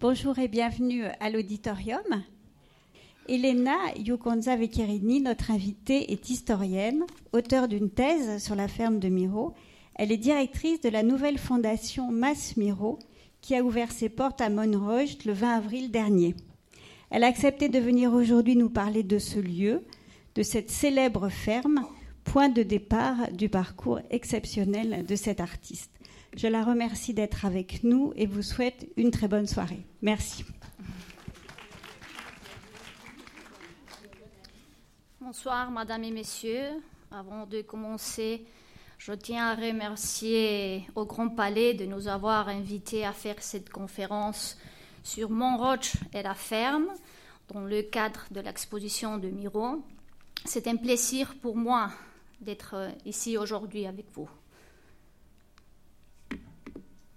Bonjour et bienvenue à l'auditorium. Elena Yukonza Vecchiarini, notre invitée, est historienne, auteure d'une thèse sur la ferme de Miro. Elle est directrice de la nouvelle fondation Mas Miro, qui a ouvert ses portes à Monrocht le 20 avril dernier. Elle a accepté de venir aujourd'hui nous parler de ce lieu, de cette célèbre ferme, point de départ du parcours exceptionnel de cet artiste. Je la remercie d'être avec nous et vous souhaite une très bonne soirée. Merci. Bonsoir, Madame et Messieurs. Avant de commencer, je tiens à remercier au Grand Palais de nous avoir invités à faire cette conférence sur Montroche et la ferme dans le cadre de l'exposition de Miro. C'est un plaisir pour moi d'être ici aujourd'hui avec vous.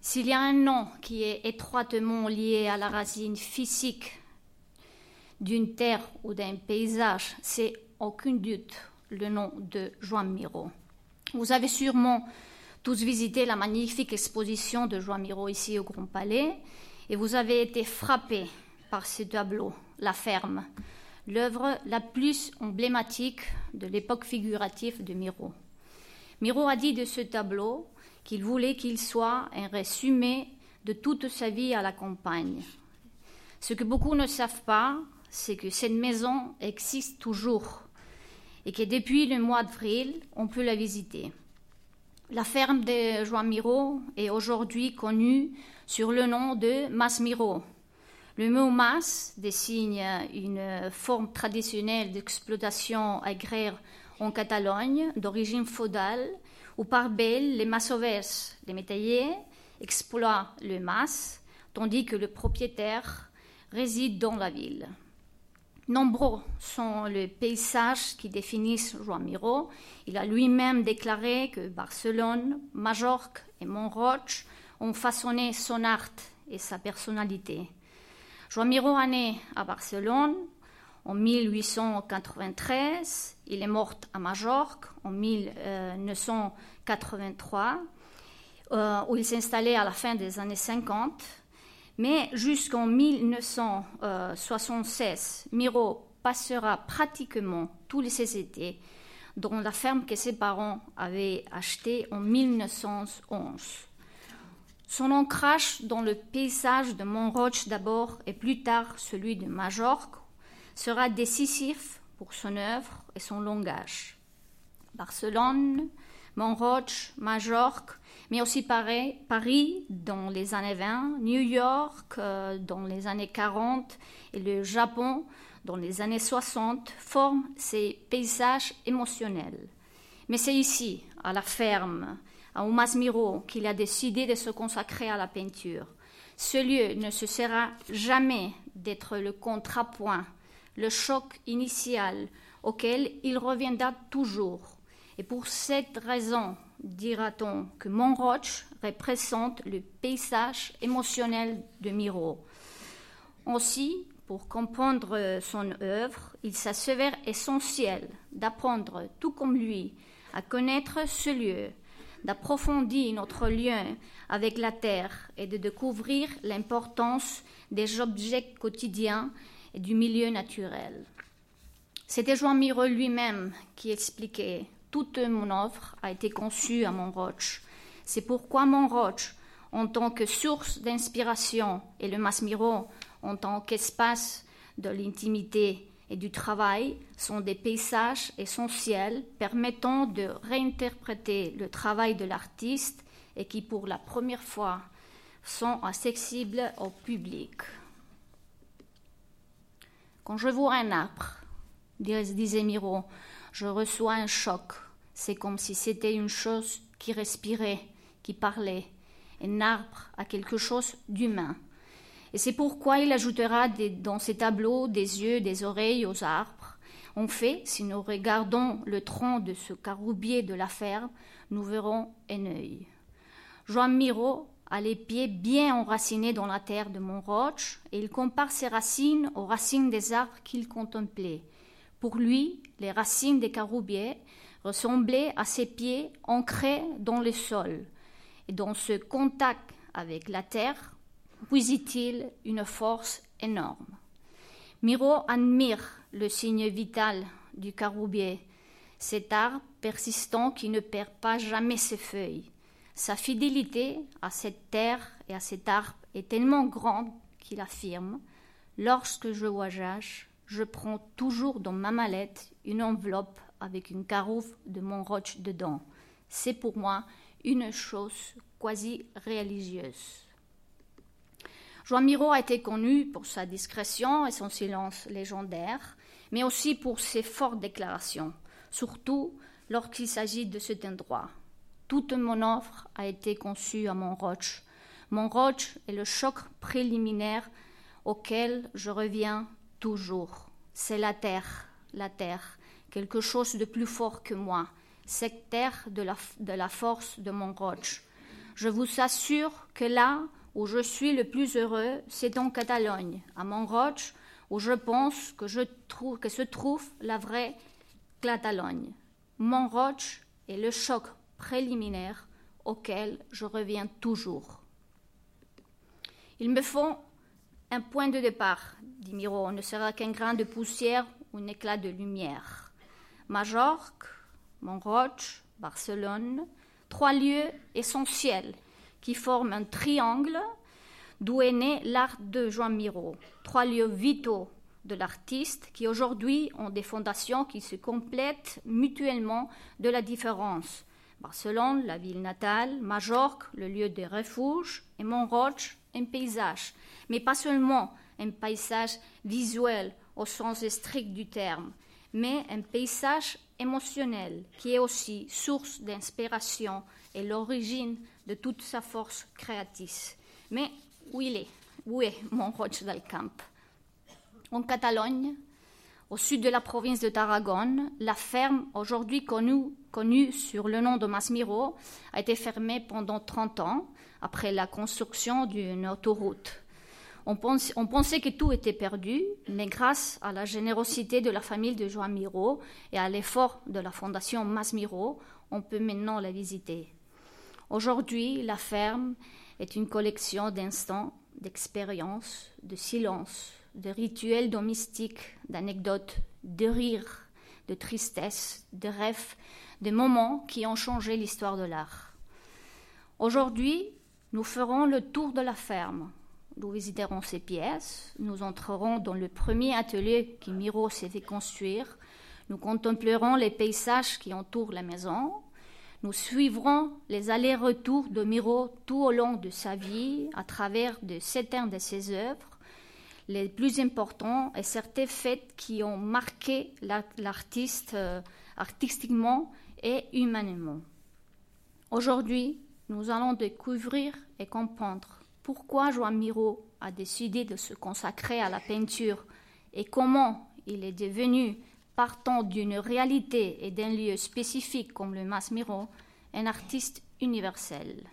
S'il y a un nom qui est étroitement lié à la racine physique d'une terre ou d'un paysage, c'est aucun doute le nom de Joan Miro. Vous avez sûrement tous visité la magnifique exposition de Joan Miro ici au Grand Palais et vous avez été frappés par ce tableau, La Ferme, l'œuvre la plus emblématique de l'époque figurative de Miro. Miro a dit de ce tableau qu'il voulait qu'il soit un résumé de toute sa vie à la campagne. Ce que beaucoup ne savent pas, c'est que cette maison existe toujours et que depuis le mois d'avril, on peut la visiter. La ferme de Joan Miro est aujourd'hui connue sur le nom de Mas Miro. Le mot mas désigne une forme traditionnelle d'exploitation agraire en Catalogne d'origine feudale où par belle, les massovers, les métayers, exploitent le mas, tandis que le propriétaire réside dans la ville. Nombreux sont les paysages qui définissent Joan Miro. Il a lui-même déclaré que Barcelone, Majorque et Montroche ont façonné son art et sa personnalité. Joan Miro est né à Barcelone en 1893. Il est mort à Majorque en 1983, euh, où il s'est installé à la fin des années 50. Mais jusqu'en 1976, Miro passera pratiquement tous ses étés dans la ferme que ses parents avaient achetée en 1911. Son ancrage dans le paysage de Montroche d'abord et plus tard celui de Majorque sera décisif pour son œuvre et son langage. Barcelone, Montroche, Majorque, mais aussi Paris, Paris dans les années 20, New York euh, dans les années 40 et le Japon dans les années 60 forment ces paysages émotionnels. Mais c'est ici, à la ferme, à Miro, qu'il a décidé de se consacrer à la peinture. Ce lieu ne cessera jamais d'être le contrapoint, le choc initial auquel il reviendra toujours. Et pour cette raison, dira-t-on que Montroche représente le paysage émotionnel de Miro. Aussi, pour comprendre son œuvre, il s'avère essentiel d'apprendre, tout comme lui, à connaître ce lieu, d'approfondir notre lien avec la terre et de découvrir l'importance des objets quotidiens et du milieu naturel. C'était Joan Miro lui-même qui expliquait toute mon œuvre a été conçue à Montroche. C'est pourquoi Montroche, en tant que source d'inspiration, et le Masmiro, en tant qu'espace de l'intimité et du travail, sont des paysages essentiels permettant de réinterpréter le travail de l'artiste et qui, pour la première fois, sont accessibles au public. Quand je vois un arbre, disait Miro, je reçois un choc. C'est comme si c'était une chose qui respirait, qui parlait. Un arbre a quelque chose d'humain. Et c'est pourquoi il ajoutera dans ses tableaux des yeux, des oreilles aux arbres. En fait, si nous regardons le tronc de ce caroubier de la ferme, nous verrons un œil. Joan Miro a les pieds bien enracinés dans la terre de Montroche et il compare ses racines aux racines des arbres qu'il contemplait. Pour lui, les racines des caroubiers ressemblaient à ses pieds ancrés dans le sol. Et dans ce contact avec la terre, puisit-il une force énorme. Miro admire le signe vital du caroubier, cet arbre persistant qui ne perd pas jamais ses feuilles. Sa fidélité à cette terre et à cet arbre est tellement grande qu'il affirme Lorsque je voyage, je prends toujours dans ma mallette une enveloppe avec une caroufle de mon roche dedans. C'est pour moi une chose quasi religieuse. Joan Miro a été connu pour sa discrétion et son silence légendaire, mais aussi pour ses fortes déclarations, surtout lorsqu'il s'agit de cet endroit. Toute mon offre a été conçue à Montroche. Montroche est le choc préliminaire auquel je reviens toujours. C'est la terre, la terre, quelque chose de plus fort que moi, cette terre de la, force de Montroche. Je vous assure que là où je suis le plus heureux, c'est en Catalogne, à Montroche, où je pense que se trouve la vraie Catalogne. Montroche est le choc préliminaire auquel je reviens toujours. Il me faut un point de départ, dit Miro, ne sera qu'un grain de poussière ou un éclat de lumière. Majorque, Montroche, Barcelone, trois lieux essentiels qui forment un triangle d'où est né l'art de Joan Miro. Trois lieux vitaux de l'artiste qui aujourd'hui ont des fondations qui se complètent mutuellement de la différence. Barcelone, la ville natale, Majorque, le lieu de refuge, et Montroche, un paysage. Mais pas seulement un paysage visuel au sens strict du terme, mais un paysage émotionnel qui est aussi source d'inspiration et l'origine de toute sa force créatrice. Mais où il est? Où est Montroche del Camp En Catalogne, au sud de la province de Tarragone, la ferme, aujourd'hui connue, sur le nom de Masmiro, a été fermée pendant 30 ans après la construction d'une autoroute. On, on, pensait que tout était perdu, mais grâce à la générosité de la famille de Joan Miro et à l'effort de la fondation Masmiro, on peut maintenant la visiter. Aujourd'hui, la ferme est une collection d'instants, d'expériences, de silences, de rituels domestiques, d'anecdotes, de rires, de tristesse, de rêves, de moments qui ont changé l'histoire de l'art. Aujourd'hui, nous ferons le tour de la ferme. Nous visiterons ses pièces, nous entrerons dans le premier atelier que Miro s'est fait construire, nous contemplerons les paysages qui entourent la maison, nous suivrons les allers-retours de Miro tout au long de sa vie, à travers de certains de ses œuvres, les plus importants et certains faits qui ont marqué l'artiste euh, artistiquement et humainement. Aujourd'hui, nous allons découvrir et comprendre pourquoi Joan Miro a décidé de se consacrer à la peinture et comment il est devenu, partant d'une réalité et d'un lieu spécifique comme le Mas Miro, un artiste universel.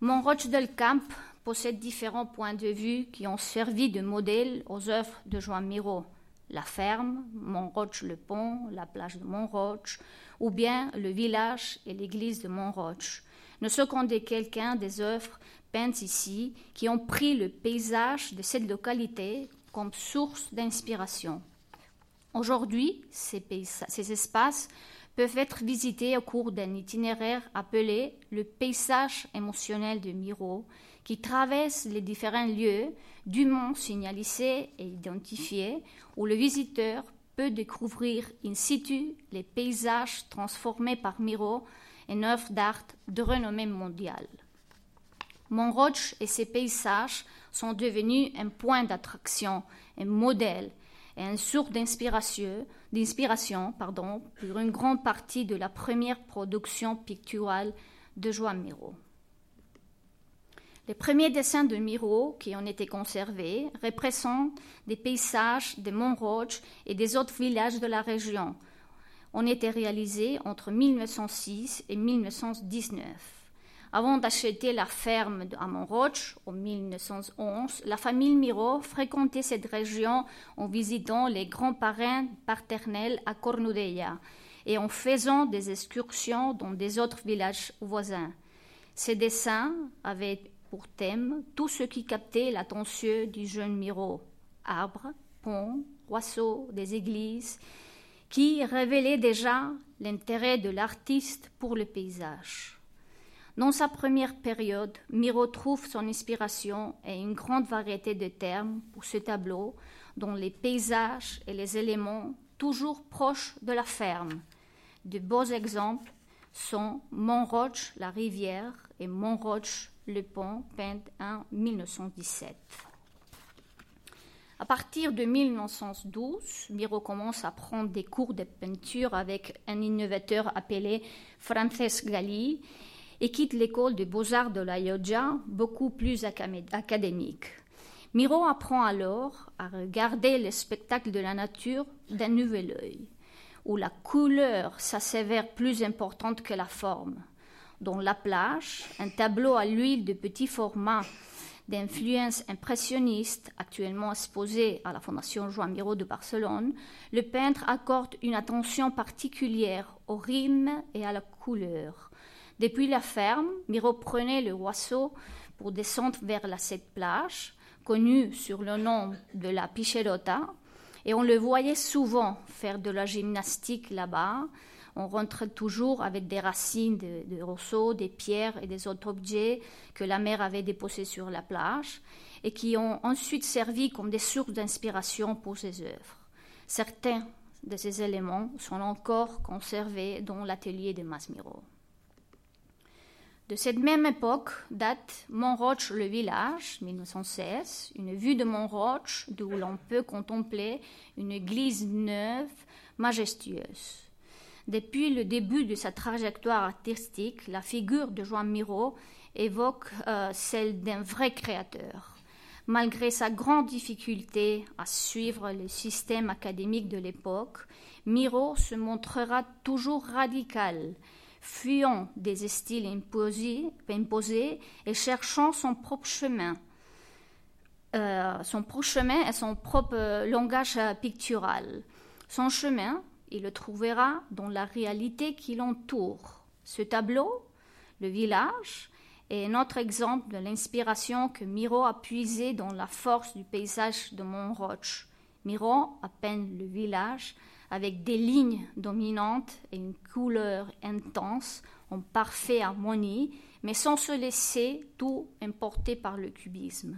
Montroche del Camp possède différents points de vue qui ont servi de modèle aux œuvres de Joan Miro. La ferme, Montroche-le-Pont, la plage de Montroche, ou bien le village et l'église de Montroche, ne sont qu'en quelqu'un des œuvres peintes ici qui ont pris le paysage de cette localité comme source d'inspiration. Aujourd'hui, ces, ces espaces peuvent être visités au cours d'un itinéraire appelé le paysage émotionnel de Miro, qui traverse les différents lieux dûment signalisés et identifiés où le visiteur peut découvrir in situ les paysages transformés par Miro en œuvre d'art de renommée mondiale. Montroche et ses paysages sont devenus un point d'attraction, un modèle et une source d'inspiration, pour une grande partie de la première production picturale de Joan Miro. Les premiers dessins de Miro qui ont été conservés représentent des paysages de Montroche et des autres villages de la région. Ont été réalisés entre 1906 et 1919. Avant d'acheter la ferme à Montroche en 1911, la famille Miro fréquentait cette région en visitant les grands-parents paternels à Cornudella et en faisant des excursions dans des autres villages voisins. Ces dessins avaient thème tout ce qui captait l'attention du jeune Miro arbres, ponts, roisseaux, des églises, qui révélaient déjà l'intérêt de l'artiste pour le paysage. Dans sa première période, Miro trouve son inspiration et une grande variété de termes pour ce tableau, dont les paysages et les éléments toujours proches de la ferme. De beaux exemples sont Montroche, la rivière, et Montroche, le pont, peint en 1917. À partir de 1912, Miro commence à prendre des cours de peinture avec un innovateur appelé Frances Galli et quitte l'école de beaux-arts de la Llotja, beaucoup plus académique. Miro apprend alors à regarder le spectacle de la nature d'un nouvel œil, où la couleur s'assèvère plus importante que la forme. Dans La plage, un tableau à l'huile de petit format d'influence impressionniste, actuellement exposé à la Fondation Joan Miró de Barcelone, le peintre accorde une attention particulière au rythme et à la couleur. Depuis la ferme, Miro prenait le oiseau pour descendre vers la cette plage, connue sur le nom de la Pichelota, et on le voyait souvent faire de la gymnastique là-bas, on rentre toujours avec des racines de, roseaux, des pierres et des autres objets que la mer avait déposés sur la plage et qui ont ensuite servi comme des sources d'inspiration pour ses œuvres. Certains de ces éléments sont encore conservés dans l'atelier de Masmiro. De cette même époque date Montroche le village, 1916, une vue de Montroche d'où l'on peut contempler une église neuve, majestueuse. Depuis le début de sa trajectoire artistique, la figure de Joan Miro évoque euh, celle d'un vrai créateur. Malgré sa grande difficulté à suivre le système académique de l'époque, Miro se montrera toujours radical, fuyant des styles imposés, et cherchant son propre chemin. Euh, son propre chemin et son propre langage pictural. Son chemin, il le trouvera dans la réalité qui l'entoure. Ce tableau, le village, est un autre exemple de l'inspiration que Miro a puisé dans la force du paysage de Montroche. Miro peint le village avec des lignes dominantes et une couleur intense en parfaite harmonie, mais sans se laisser tout emporter par le cubisme.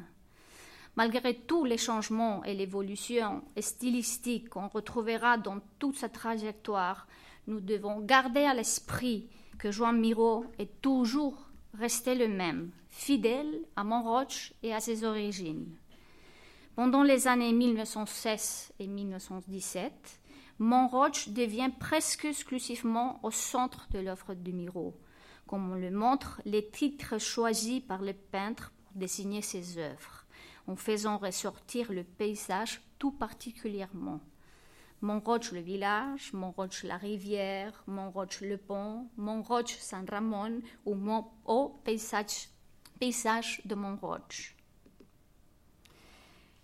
Malgré tous les changements et l'évolution stylistique qu'on retrouvera dans toute sa trajectoire, nous devons garder à l'esprit que Joan Miro est toujours resté le même, fidèle à Montroche et à ses origines. Pendant les années 1916 et 1917, Montroche devient presque exclusivement au centre de l'œuvre de Miro, comme on le montre les titres choisis par le peintre pour dessiner ses œuvres en faisant ressortir le paysage tout particulièrement. Montroche le village, Montroche la rivière, Montroche le pont, Montroche San Ramon ou Mont au paysage, paysage de Montroche.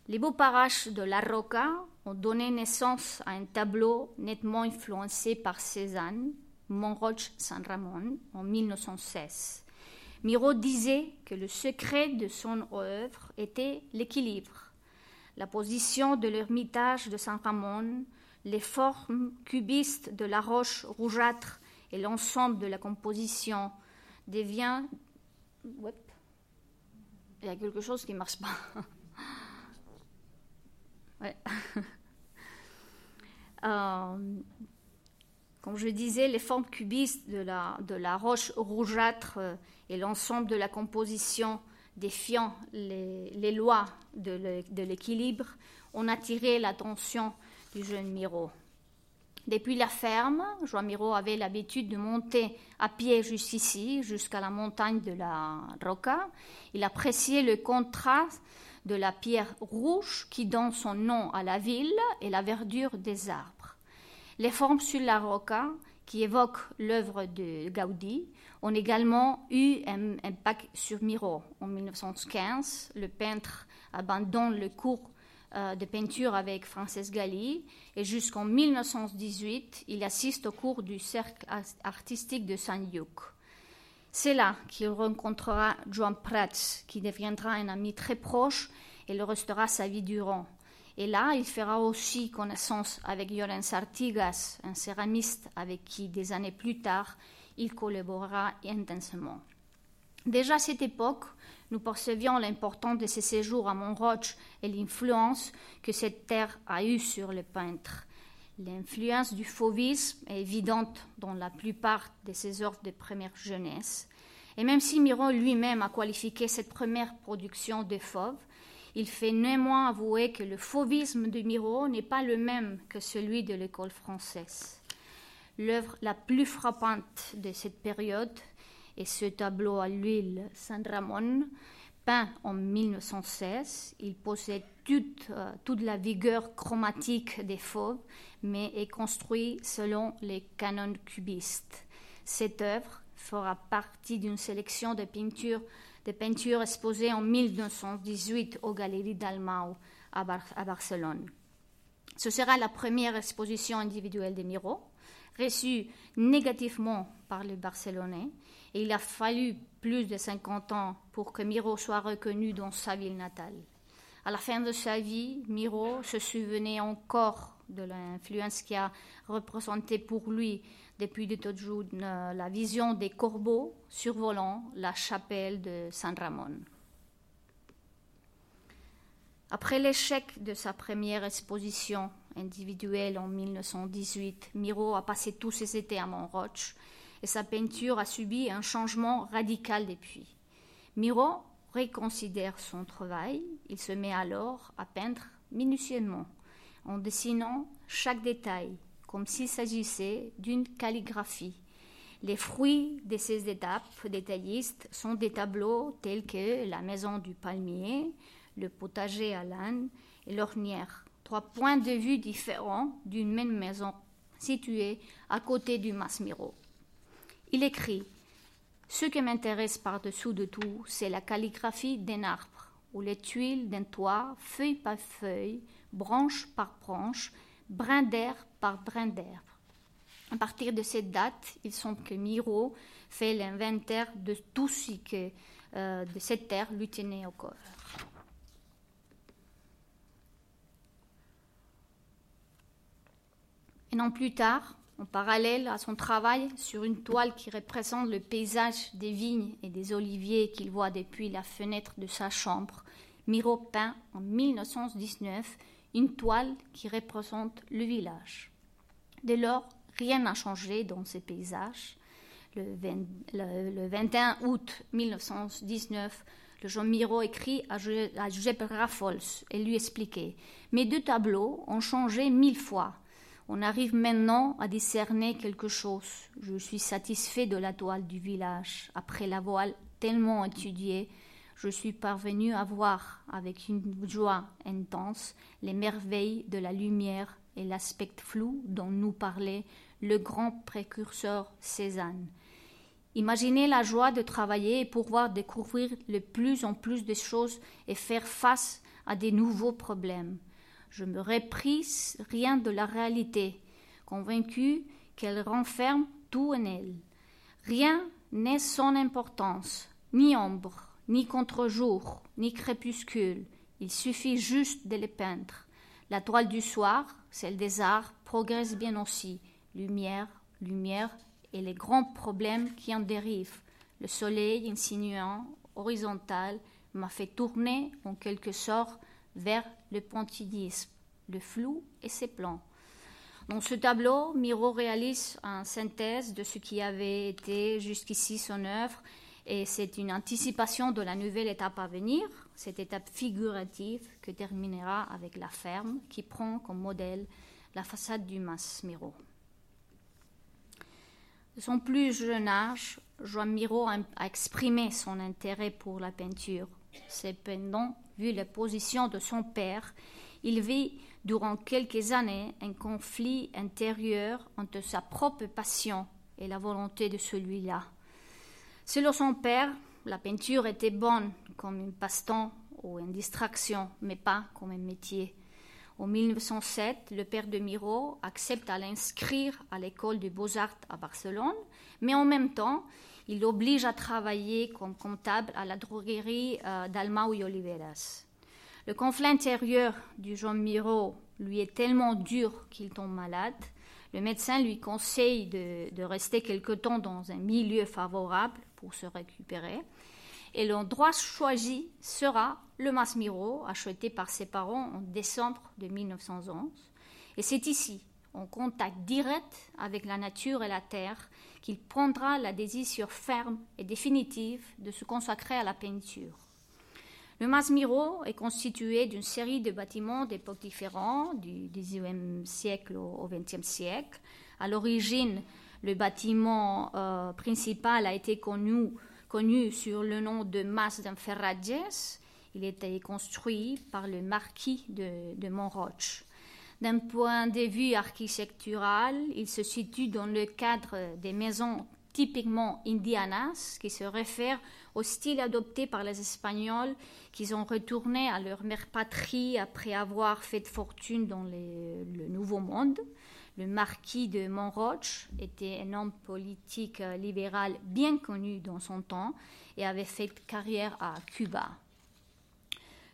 Les beaux parages de la Roca ont donné naissance à un tableau nettement influencé par Cézanne, Montroche San Ramon, en 1916. Miro disait que le secret de son œuvre était l'équilibre, la position de l'ermitage de Saint Ramon, les formes cubistes de la roche rougeâtre et l'ensemble de la composition devient. Il y a quelque chose qui ne marche pas. euh, comme je disais, les formes cubistes de la, roche rougeâtre euh, et l'ensemble de la composition défiant les, les lois de l'équilibre ont attiré l'attention du jeune Miro. Depuis la ferme, Joan Miro avait l'habitude de monter à pied jusqu'ici, jusqu'à la montagne de la Roca. Il appréciait le contraste de la pierre rouge qui donne son nom à la ville et la verdure des arbres. Les formes sur la roca, qui évoquent l'œuvre de Gaudi, ont également eu un impact sur Miro. En 1915, le peintre abandonne le cours euh, de peinture avec Frances Galli et jusqu'en 1918, il assiste au cours du cercle artistique de Saint-Luc. C'est là qu'il rencontrera Joan Prats, qui deviendra un ami très proche et le restera sa vie durant. Et là, il fera aussi connaissance avec Llorens Artigas, un céramiste avec qui, des années plus tard, il collaborera intensément. Déjà à cette époque, nous percevions l'importance de ses séjours à Montroche et l'influence que cette terre a eue sur le peintre. L'influence du fauvisme est évidente dans la plupart de ses œuvres de première jeunesse. Et même si Miro lui-même a qualifié cette première production de fauve, il fait néanmoins avouer que le fauvisme de Miro n'est pas le même que celui de l'école française. L'œuvre la plus frappante de cette période est ce tableau à l'huile San Ramon, peint en 1916. Il possède euh, toute la vigueur chromatique des fauves, mais est construit selon les canons cubistes. Cette œuvre fera partie d'une sélection de peintures, de peintures exposées en 1918 aux Galeries Dalmau à, à Barcelone. Ce sera la première exposition individuelle de Miro, reçue négativement par les Barcelonais, et il a fallu plus de 50 ans pour que Miro soit reconnu dans sa ville natale. À la fin de sa vie, Miro se souvenait encore de l'influence qui a représenté pour lui depuis de toujours euh, la vision des corbeaux survolant la chapelle de San Ramon. Après l'échec de sa première exposition individuelle en 1918, Miro a passé tous ses étés à Montroche et sa peinture a subi un changement radical depuis. Miro reconsidère son travail, il se met alors à peindre minutieusement, en dessinant chaque détail, comme s'il s'agissait d'une calligraphie. Les fruits de ces étapes détaillistes sont des tableaux tels que la maison du palmier, le potager à l'âne et l'ornière, trois points de vue différents d'une même maison située à côté du Masmiro. Il écrit ce qui m'intéresse par-dessous de tout, c'est la calligraphie d'un arbre, ou les tuiles d'un toit, feuille par feuille, branche par branche, brin d'air par brin d'herbe. À partir de cette date, il semble que Miro fait l'inventaire de tout ce que euh, de cette terre lui tenait au corps. Un an plus tard, en parallèle à son travail sur une toile qui représente le paysage des vignes et des oliviers qu'il voit depuis la fenêtre de sa chambre, Miro peint en 1919 une toile qui représente le village. Dès lors, rien n'a changé dans ces paysages. Le, 21 août 1919, le Jean Miro écrit à, Giuseppe Raffols et lui expliquait Mes deux tableaux ont changé mille fois. On arrive maintenant à discerner quelque chose. Je suis satisfait de la toile du village. Après la voile tellement étudiée, je suis parvenu à voir avec une joie intense les merveilles de la lumière et l'aspect flou dont nous parlait le grand précurseur Cézanne. Imaginez la joie de travailler et pouvoir découvrir de plus en plus de choses et faire face à des nouveaux problèmes. Je me reprise rien de la réalité, convaincu qu'elle renferme tout en elle. Rien n'est sans importance, ni ombre, ni contre-jour, ni crépuscule. Il suffit juste de les peindre. La toile du soir, celle des arts, progresse bien aussi. Lumière, lumière et les grands problèmes qui en dérivent. Le soleil insinuant, horizontal, m'a fait tourner en quelque sorte vers le pointillisme, le flou et ses plans. Dans ce tableau, Miro réalise une synthèse de ce qui avait été jusqu'ici son œuvre et c'est une anticipation de la nouvelle étape à venir, cette étape figurative que terminera avec la ferme qui prend comme modèle la façade du Mas Miro. De son plus jeune âge, Joan Miro a exprimé son intérêt pour la peinture. Cependant, vu la position de son père, il vit durant quelques années un conflit intérieur entre sa propre passion et la volonté de celui-là. Selon son père, la peinture était bonne comme un passe-temps ou une distraction, mais pas comme un métier. En 1907, le père de Miro accepte à l'inscrire à l'école des beaux-arts à Barcelone, mais en même temps, il l'oblige à travailler comme comptable à la droguerie euh, d'Alma y Oliveras. Le conflit intérieur du jeune Miro lui est tellement dur qu'il tombe malade. Le médecin lui conseille de rester quelque temps dans un milieu favorable se récupérer. Et l'endroit choisi sera le Masmiro, acheté par ses parents en décembre de 1911. Et c'est ici, en contact direct avec la nature et la terre, qu'il prendra la décision ferme et définitive de se consacrer à la peinture. Le Masmiro est constitué d'une série de bâtiments d'époques différentes, du XIXe siècle au XXe siècle. À l'origine, le bâtiment euh, principal a été connu, connu, sur le nom de Mas d'Enferrages. Il était construit par le marquis de, de. D'un point de vue architectural, il se situe dans le cadre des maisons typiquement indianas, qui se réfèrent au style adopté par les Espagnols qui ont retourné à leur mère patrie après avoir fait fortune dans le Nouveau Monde. Le marquis de Montroche était un homme politique euh, libéral bien connu dans son temps et avait fait carrière à Cuba.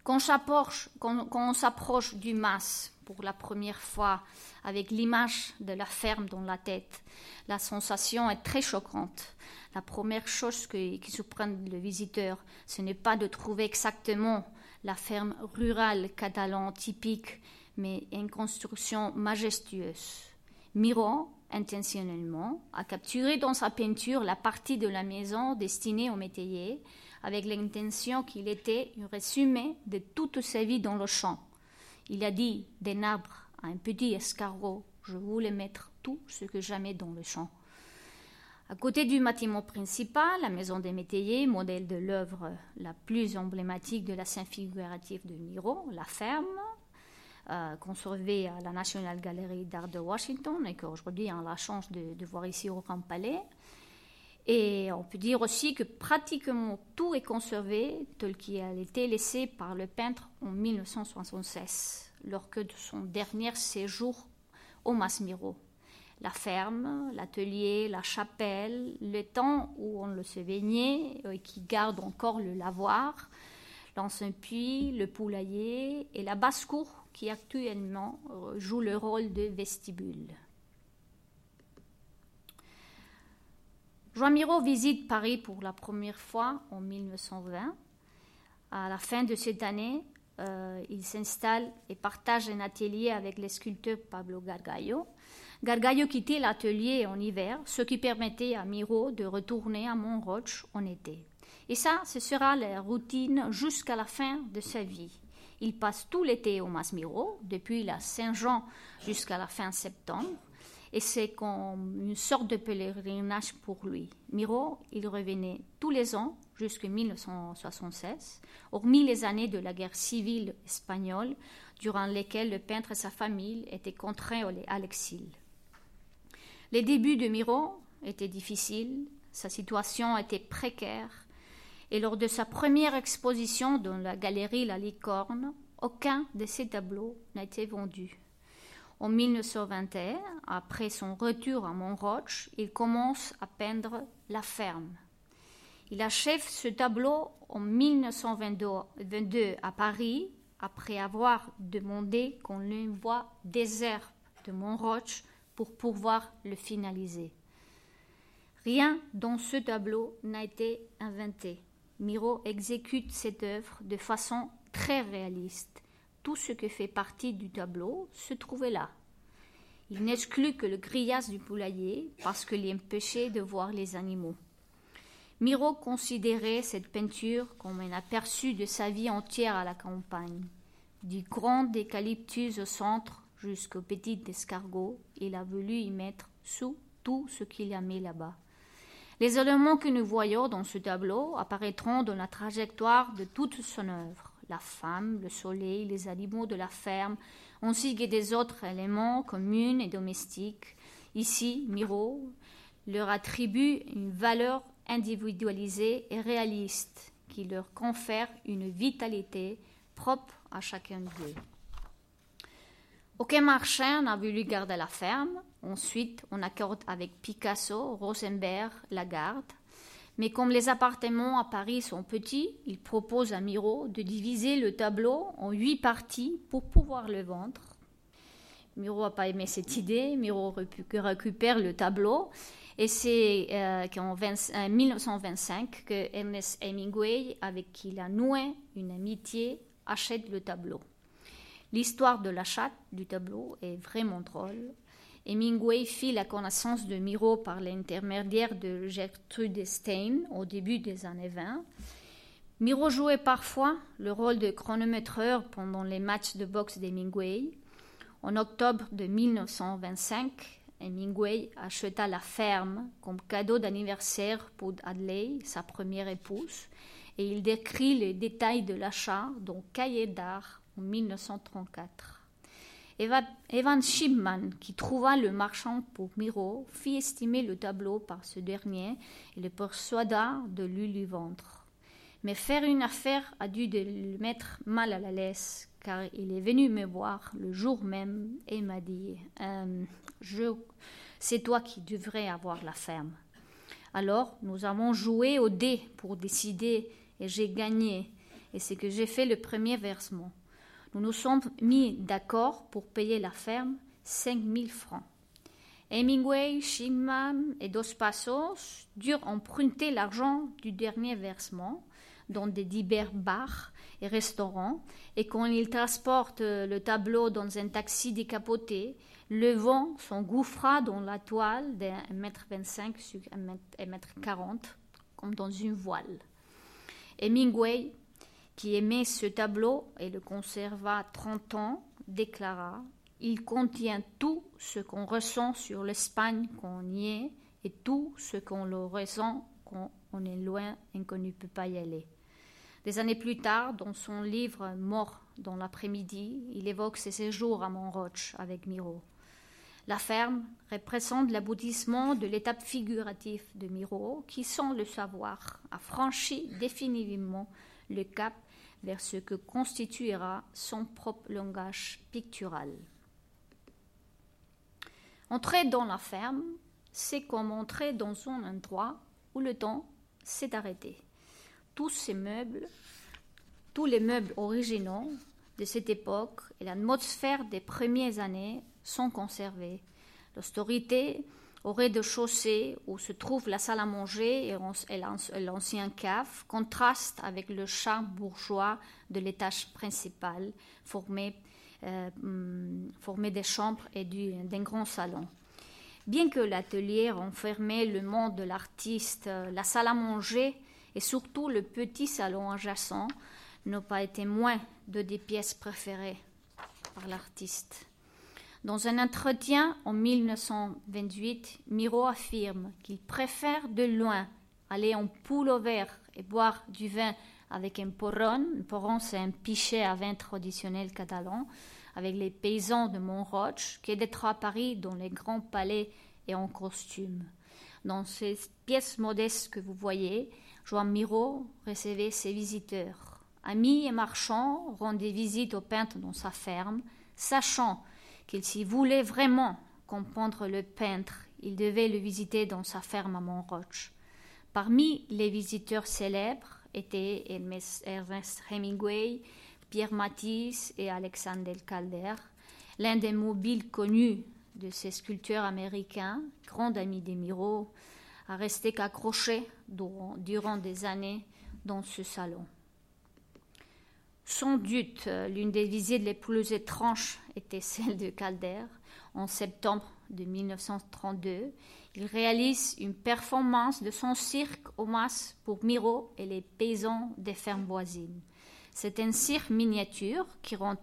Quand on s'approche du mas pour la première fois avec l'image de la ferme dans la tête, la sensation est très choquante. La première chose qui surprend le visiteur, ce n'est pas de trouver exactement la ferme rurale catalane typique, mais une construction majestueuse. Miro, intentionnellement, a capturé dans sa peinture la partie de la maison destinée aux métayers, avec l'intention qu'il était un résumé de toute sa vie dans le champ. Il a dit d'un arbre à un petit escargot Je voulais mettre tout ce que j'aimais dans le champ. À côté du bâtiment principal, la maison des métayers, modèle de l'œuvre la plus emblématique de la scène figurative de Miro, la ferme, euh, conservée à la National Gallery d'Art de Washington et qu'aujourd'hui on a la chance de, voir ici au Grand Palais. Et on peut dire aussi que pratiquement tout est conservé tel qu'il a été laissé par le peintre en 1976, lors de son dernier séjour au Masmiro la ferme, l'atelier, la chapelle, le temps où on le se baignait et qui garde encore le lavoir, l'ancien puits, le poulailler et la basse-cour qui actuellement euh, joue le rôle de vestibule. Jean Miro visite Paris pour la première fois en 1920. À la fin de cette année, euh, il s'installe et partage un atelier avec le sculpteur Pablo Gargallo Gargallo quittait l'atelier en hiver, ce qui permettait à Miro de retourner à Montroche en été. Et ça, ce sera la routine jusqu'à la fin de sa vie. Il passe tout l'été au Mas Miro, depuis la Saint-Jean jusqu'à la fin septembre, et c'est comme une sorte de pèlerinage pour lui. Miro, il revenait tous les ans jusqu'en 1976, hormis les années de la guerre civile espagnole, durant lesquelles le peintre et sa famille étaient contraints à l'exil. Les débuts de Miro étaient difficiles, sa situation était précaire, et lors de sa première exposition dans la galerie La Licorne, aucun de ses tableaux n'a été vendu. En 1921, après son retour à Montroche, il commence à peindre la ferme. Il achève ce tableau en 1922 à Paris, après avoir demandé qu'on lui envoie des herbes de Montroche pour pouvoir le finaliser. Rien dans ce tableau n'a été inventé. Miro exécute cette œuvre de façon très réaliste. Tout ce qui fait partie du tableau se trouvait là. Il n'exclut que le grillage du poulailler parce qu'il empêchait de voir les animaux. Miro considérait cette peinture comme un aperçu de sa vie entière à la campagne, du grand eucalyptus au centre jusqu'au petit escargot, il a voulu y mettre sous tout ce qu'il a mis là-bas. Les éléments que nous voyons dans ce tableau apparaîtront dans la trajectoire de toute son œuvre la femme, le soleil, les animaux de la ferme, ainsi que des autres éléments communs et domestiques. Ici, Miro leur attribue une valeur individualisée et réaliste qui leur confère une vitalité propre à chacun d'eux. Aucun marchand n'a voulu garder la ferme. Ensuite, on accorde avec Picasso, Rosenberg, Lagarde. Mais comme les appartements à Paris sont petits, il propose à Miro de diviser le tableau en huit parties pour pouvoir le vendre. Miro n'a pas aimé cette idée. Miro récupère le tableau. Et c'est euh, en 1925 que Ernest Hemingway, avec qui il a noué une amitié, achète le tableau. L'histoire de l'achat du tableau est vraiment drôle. Hemingway fit la connaissance de Miro par l'intermédiaire de Gertrude Stein au début des années 20. Miro jouait parfois le rôle de chronométreur pendant les matchs de boxe d'Hemingway. En octobre de 1925, Hemingway acheta la ferme comme cadeau d'anniversaire pour Adley, sa première épouse, et il décrit les détails de l'achat dans Cahiers d'art en 1934. Evan Shipman, qui trouva le marchand pour Miro, fit estimer le tableau par ce dernier et le persuada de lui vendre. Mais faire une affaire a dû le mettre mal à la laisse, car il est venu me voir le jour même et m'a dit euh, C'est toi qui devrais avoir la ferme. Alors nous avons joué au dé pour décider et j'ai gagné, et c'est que j'ai fait le premier versement. Nous nous sommes mis d'accord pour payer la ferme 5000 francs. Hemingway, Shimman et Dos Passos durent emprunter l'argent du dernier versement dans des divers bars et restaurants, et quand ils transportent le tableau dans un taxi décapoté, le vent s'engouffra dans la toile d'un mètre 25 sur un mètre 40, comme dans une voile. Hemingway qui aimait ce tableau et le conserva 30 ans, déclara Il contient tout ce qu'on ressent sur l'Espagne quand on y est et tout ce qu'on le ressent quand on est loin et qu'on ne peut pas y aller. Des années plus tard, dans son livre Mort dans l'après-midi, il évoque ses séjours à Montroche avec Miro. La ferme représente l'aboutissement de l'étape figurative de Miro, qui, sans le savoir, a franchi définitivement le cap vers ce que constituera son propre langage pictural. Entrer dans la ferme, c'est comme entrer dans un endroit où le temps s'est arrêté. Tous ces meubles, tous les meubles originaux de cette époque et l'atmosphère des premières années sont conservés. L'austérité au rez-de-chaussée, où se trouve la salle à manger et l'ancien cave, contraste avec le charme bourgeois de l'étage principal, formé, euh, formé des chambres et d'un grand salon. Bien que l'atelier renfermait le monde de l'artiste, euh, la salle à manger et surtout le petit salon adjacent n'ont pas été moins de des pièces préférées par l'artiste. Dans un entretien en 1928, Miro affirme qu'il préfère de loin aller en poule au vert et boire du vin avec un porron. Un porron, c'est un pichet à vin traditionnel catalan, avec les paysans de Montroche, que d'être à Paris dans les grands palais et en costume. Dans ces pièces modestes que vous voyez, Joan Miro recevait ses visiteurs. Amis et marchands rendaient visite au peintre dans sa ferme, sachant qu'il s'y voulait vraiment comprendre le peintre, il devait le visiter dans sa ferme à Montroche. Parmi les visiteurs célèbres étaient Ernest Hemingway, Pierre Matisse et Alexander Calder, l'un des mobiles connus de ces sculpteurs américains, grand ami des Miro, a resté qu'accroché durant des années dans ce salon. Sans doute, euh, l'une des visites les plus étranges était celle de Calder. En septembre de 1932, il réalise une performance de son cirque au mas pour Miro et les paysans des fermes voisines. C'est un cirque miniature qui rentre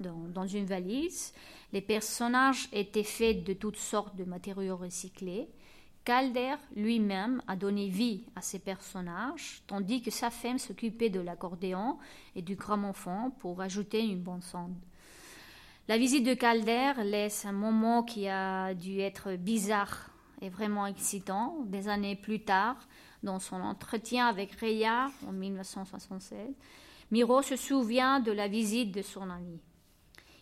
dans, une valise. Les personnages étaient faits de toutes sortes de matériaux recyclés. Calder lui-même a donné vie à ces personnages, tandis que sa femme s'occupait de l'accordéon et du gramophone pour ajouter une bonne sonde. La visite de Calder laisse un moment qui a dû être bizarre et vraiment excitant. Des années plus tard, dans son entretien avec Reya en 1976, Miro se souvient de la visite de son ami.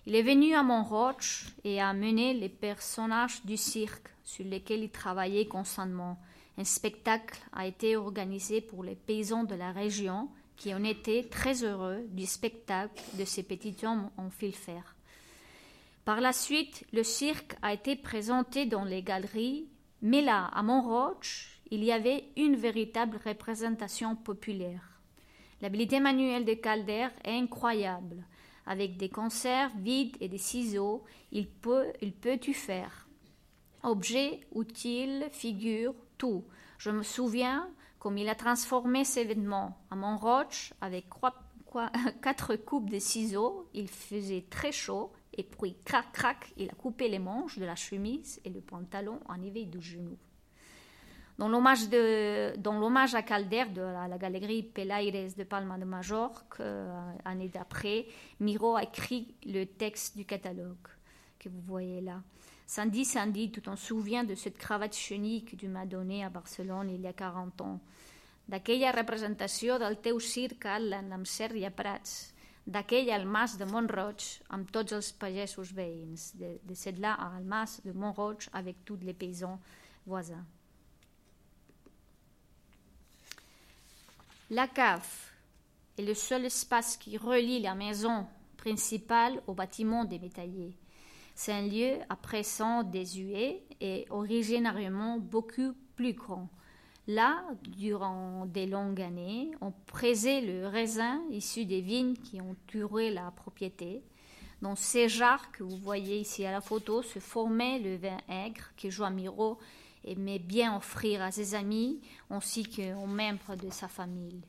Il est venu à Montroche et a mené les personnages du cirque sur lesquels il travaillait constamment, un spectacle a été organisé pour les paysans de la région qui ont été très heureux du spectacle de ces petits hommes en fil fer. Par la suite, le cirque a été présenté dans les galeries, mais là, à Montroche, il y avait une véritable représentation populaire. L'habileté manuelle de Calder est incroyable. Avec des conserves vides et des ciseaux, il peut, il peut tout faire. Objets, outils, figures, tout. Je me souviens comme il a transformé ses vêtements à Montroche avec quatre coupes de ciseaux. Il faisait très chaud et puis crac crac, il a coupé les manches de la chemise et le pantalon en éveil du genou. Dans l'hommage, de, dans l'hommage à Calder de la, galerie Pelaires de Palma de Majorque, euh, année d'après, Miro a écrit le texte du catalogue que vous voyez là. Sandy, Sandy, tu t'en souviens de cette cravate chenille que tu m'as donnée à Barcelone il y a 40 ans, d'aquella representació del teu circ Sèria Prats, d'aquell al mas de Montroig amb tots els pagesos veïns, de, de cette-là al mas de Montroig avec tous les paysans voisins. La cave est le seul espace qui relie la maison principale au bâtiment des métalliers. C'est un lieu à présent désuet et originairement beaucoup plus grand. Là, durant des longues années, on présait le raisin issu des vignes qui ont duré la propriété. Dans ces jarres que vous voyez ici à la photo se formait le vin aigre que Joan Miro aimait bien offrir à ses amis ainsi qu'aux membres de sa famille.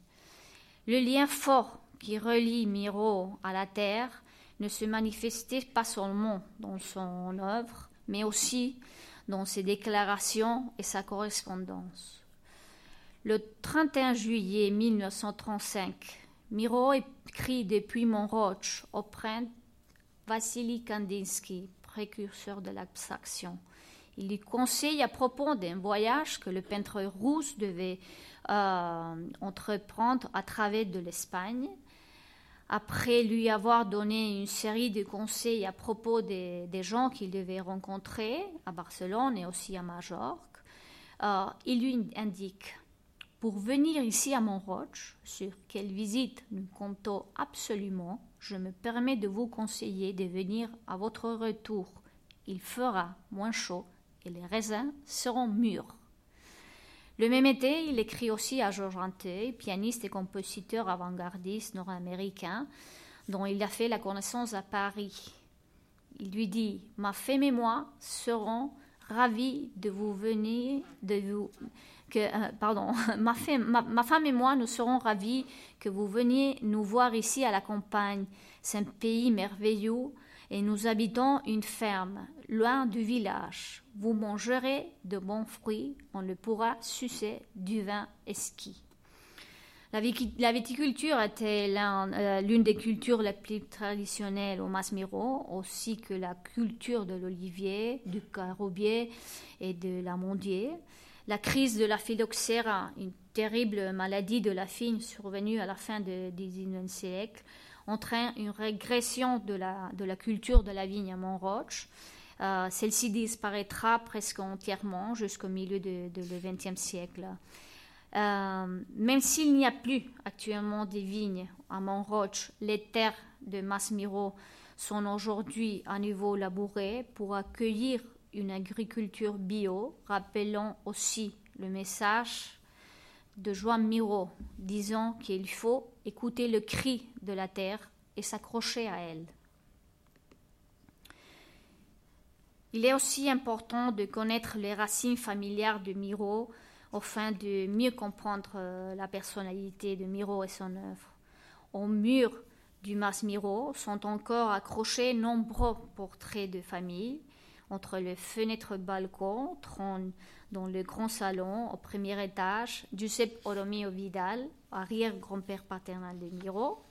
Le lien fort qui relie Miro à la terre ne se manifestait pas seulement dans son œuvre, mais aussi dans ses déclarations et sa correspondance. Le 31 juillet 1935, Miro écrit depuis Montroche au prince Vassili Kandinsky, précurseur de l'abstraction. Il lui conseille à propos d'un voyage que le peintre russe devait euh, entreprendre à travers de l'Espagne. Après lui avoir donné une série de conseils à propos des, des gens qu'il devait rencontrer à Barcelone et aussi à Majorque, euh, il lui indique pour venir ici à Montroche, sur quelle visite nous comptons absolument, je me permets de vous conseiller de venir à votre retour. Il fera moins chaud et les raisins seront mûrs. Le même été, il écrit aussi à Georges Rantey, pianiste et compositeur avant-gardiste nord-américain, dont il a fait la connaissance à Paris. Il lui dit Ma femme et moi serons ravis de vous venir, de vous, que, euh, pardon, ma femme, et moi, nous serons ravis que vous veniez nous voir ici à la campagne. C'est un pays merveilleux et nous habitons une ferme, loin du village. Vous mangerez de bons fruits, on le pourra sucer du vin esquis. La, viticulture était euh, l'une des cultures les plus traditionnelles au Masmiro, aussi que la culture de l'olivier, du caroubier et de l'amandier. La crise de la phylloxéra, une terrible maladie de la figne survenue à la fin du XIXe siècle, entraîne une régression de la, culture de la vigne à Montroche. Euh, Celle-ci disparaîtra presque entièrement jusqu'au milieu du XXe siècle. Euh, même s'il n'y a plus actuellement des vignes à Montroche, les terres de Masmiro sont aujourd'hui à nouveau labourées pour accueillir une agriculture bio, rappelant aussi le message de Joan Miro, disant qu'il faut écouter le cri de la terre et s'accrocher à elle. Il est aussi important de connaître les racines familières de Miro afin de mieux comprendre euh, la personnalité de Miro et son œuvre. Au mur du Mas Miro sont encore accrochés nombreux portraits de famille, entre les fenêtres balcons trône dans le grand salon au premier étage Giuseppe Oromio Vidal, arrière-grand-père paternel de Miro.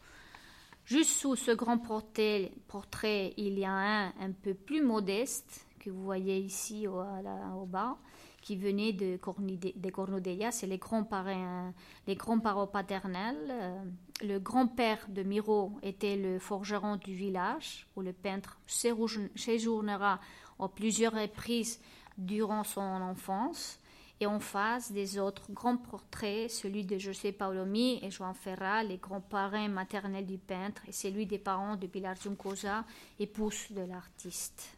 Juste sous ce grand portrait, il y a un un peu plus modeste que vous voyez ici au, bas, qui venait de, Cornudella, c'est les grands-parents les grands parents paternels. Euh, le grand-père de Miro était le forgeron du village, où le peintre séjournera à plusieurs reprises durant son enfance. Et en face des autres grands portraits, celui de José Paulomi et Joan Ferrat, les grands-parents maternels du peintre, et celui des parents de Pilar Juncosa, épouse de l'artiste.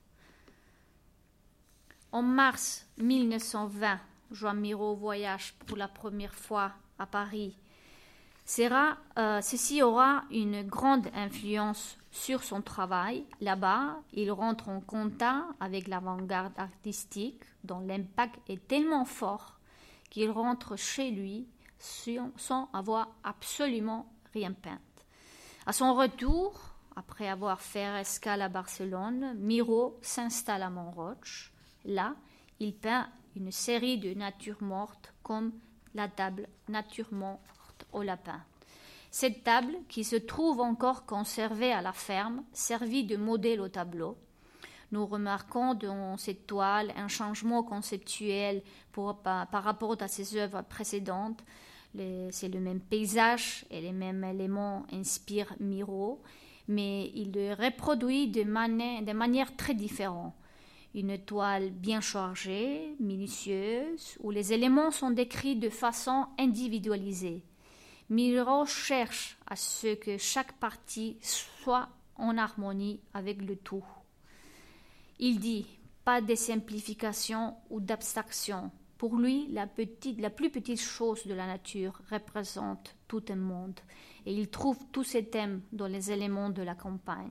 En mars 1920, Joan Miro voyage pour la première fois à Paris. Euh, ceci aura une grande influence sur son travail. Là-bas, il rentre en contact avec l'avant-garde artistique dont l'impact est tellement fort qu'il rentre chez lui sans avoir absolument rien peint. À son retour, après avoir fait escale à Barcelone, Miro s'installe à Montroche. Là, il peint une série de natures mortes comme la table Nature Cette table, qui se trouve encore conservée à la ferme, servit de modèle au tableau. Nous remarquons dans cette toile un changement conceptuel par, rapport à ses œuvres précédentes. C'est le même paysage et les mêmes éléments inspirent Miro, mais il le reproduit de manière très différente. Une toile bien chargée, minutieuse, où les éléments sont décrits de façon individualisée. Miro cherche à ce que chaque partie soit en harmonie avec le tout. Il dit pas de simplification ou d'abstraction. Pour lui, la, petite, la plus petite chose de la nature représente tout un monde, et il trouve tous ces thèmes dans les éléments de la campagne.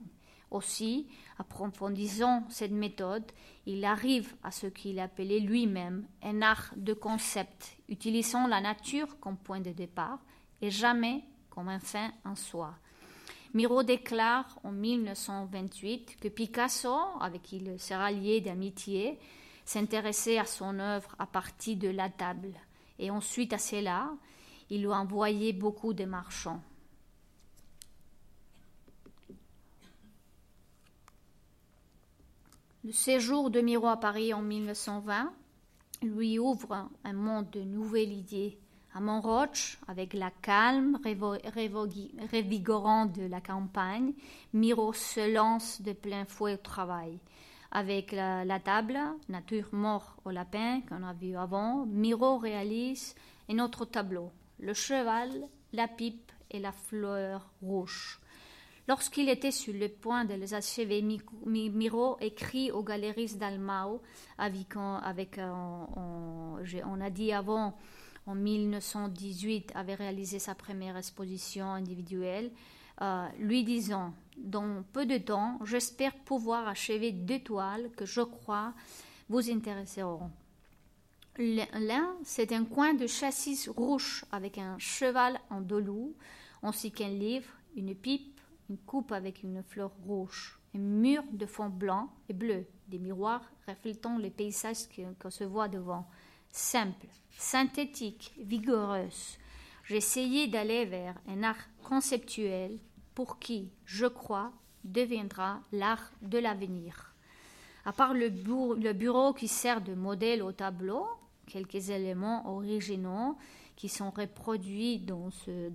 Aussi, approfondissant cette méthode, il arrive à ce qu'il appelait lui-même un art de concept, utilisant la nature comme point de départ et jamais comme un fin en soi. Miro déclare en 1928 que Picasso, avec qui il sera lié d'amitié, s'intéressait à son œuvre à partir de la table. Et ensuite à cela, il lui envoyé beaucoup de marchands. Le séjour de Miro à Paris en 1920 lui ouvre un monde de nouvelles idées à Montroche, avec la calme révigorante de la campagne, Miro se lance de plein fouet au travail. Avec la, table, nature mort au lapin qu'on a vu avant, Miro réalise un autre tableau, le cheval, la pipe et la fleur rouge. Lorsqu'il était sur le point de les achever, Miro écrit au galeriste d'Almao, avec, avec on a dit avant, en 1918 avait réalisé sa première exposition individuelle, euh, lui disant Dans peu de temps, j'espère pouvoir achever deux toiles que je crois vous intéresseront. L'un, c'est un coin de châssis rouge avec un cheval en dolou, ainsi qu'un livre, une pipe, une coupe avec une fleur rouge, un mur de fond blanc et bleu, des miroirs reflétant les paysages qu'on se voit devant simple, synthétique, vigoureuse. J'essayais d'aller vers un art conceptuel pour qui, je crois, deviendra l'art de l'avenir. À part le, bureau qui sert de modèle au tableau, quelques éléments originaux qui sont reproduits dans ce,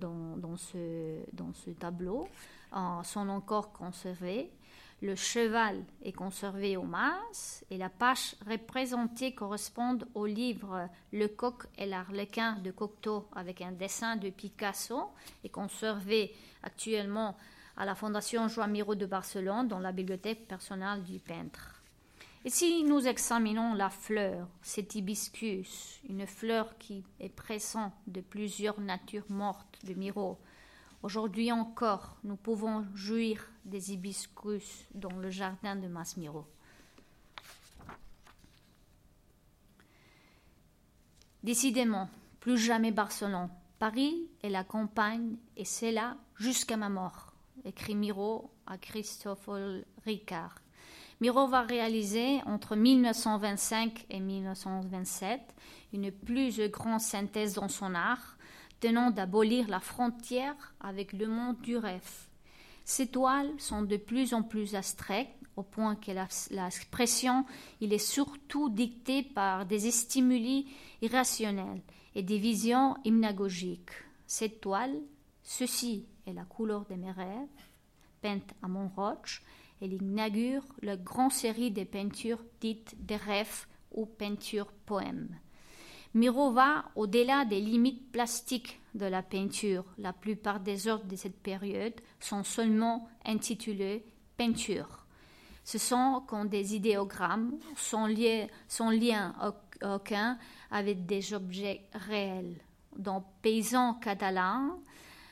tableau sont encore conservés. Le cheval est conservé au mas et la page représentée correspond au livre Le coq et l'arlequin de Cocteau avec un dessin de Picasso et conservé actuellement à la Fondation Joan Miro de Barcelone dans la bibliothèque personnelle du peintre. Et si nous examinons la fleur, cet hibiscus, une fleur qui est présente de plusieurs natures mortes de Miro, Aujourd'hui encore, nous pouvons jouir des hibiscus dans le jardin de Masmiro. Décidément, plus jamais Barcelone. Paris est la campagne et c'est là jusqu'à ma mort, écrit Miro à Christophe Ricard. Miro va réaliser entre 1925 et 1927 une plus grande synthèse dans son art tenant d'abolir la frontière avec le monde du rêve. Ces toiles sont de plus en plus abstraites, au point que l'expression est surtout dictée par des stimuli irrationnels et des visions hypnagogiques. Cette toile, ceci est la couleur de mes rêves, peinte à Montroche, elle inaugure la grande série des peintures dites des rêves ou peintures poèmes. Miro va au-delà des limites plastiques de la peinture. La plupart des œuvres de cette période sont seulement intitulées peinture. Ce sont comme des idéogrammes sans, lien aucun avec des objets réels. Dans Paysans catalans,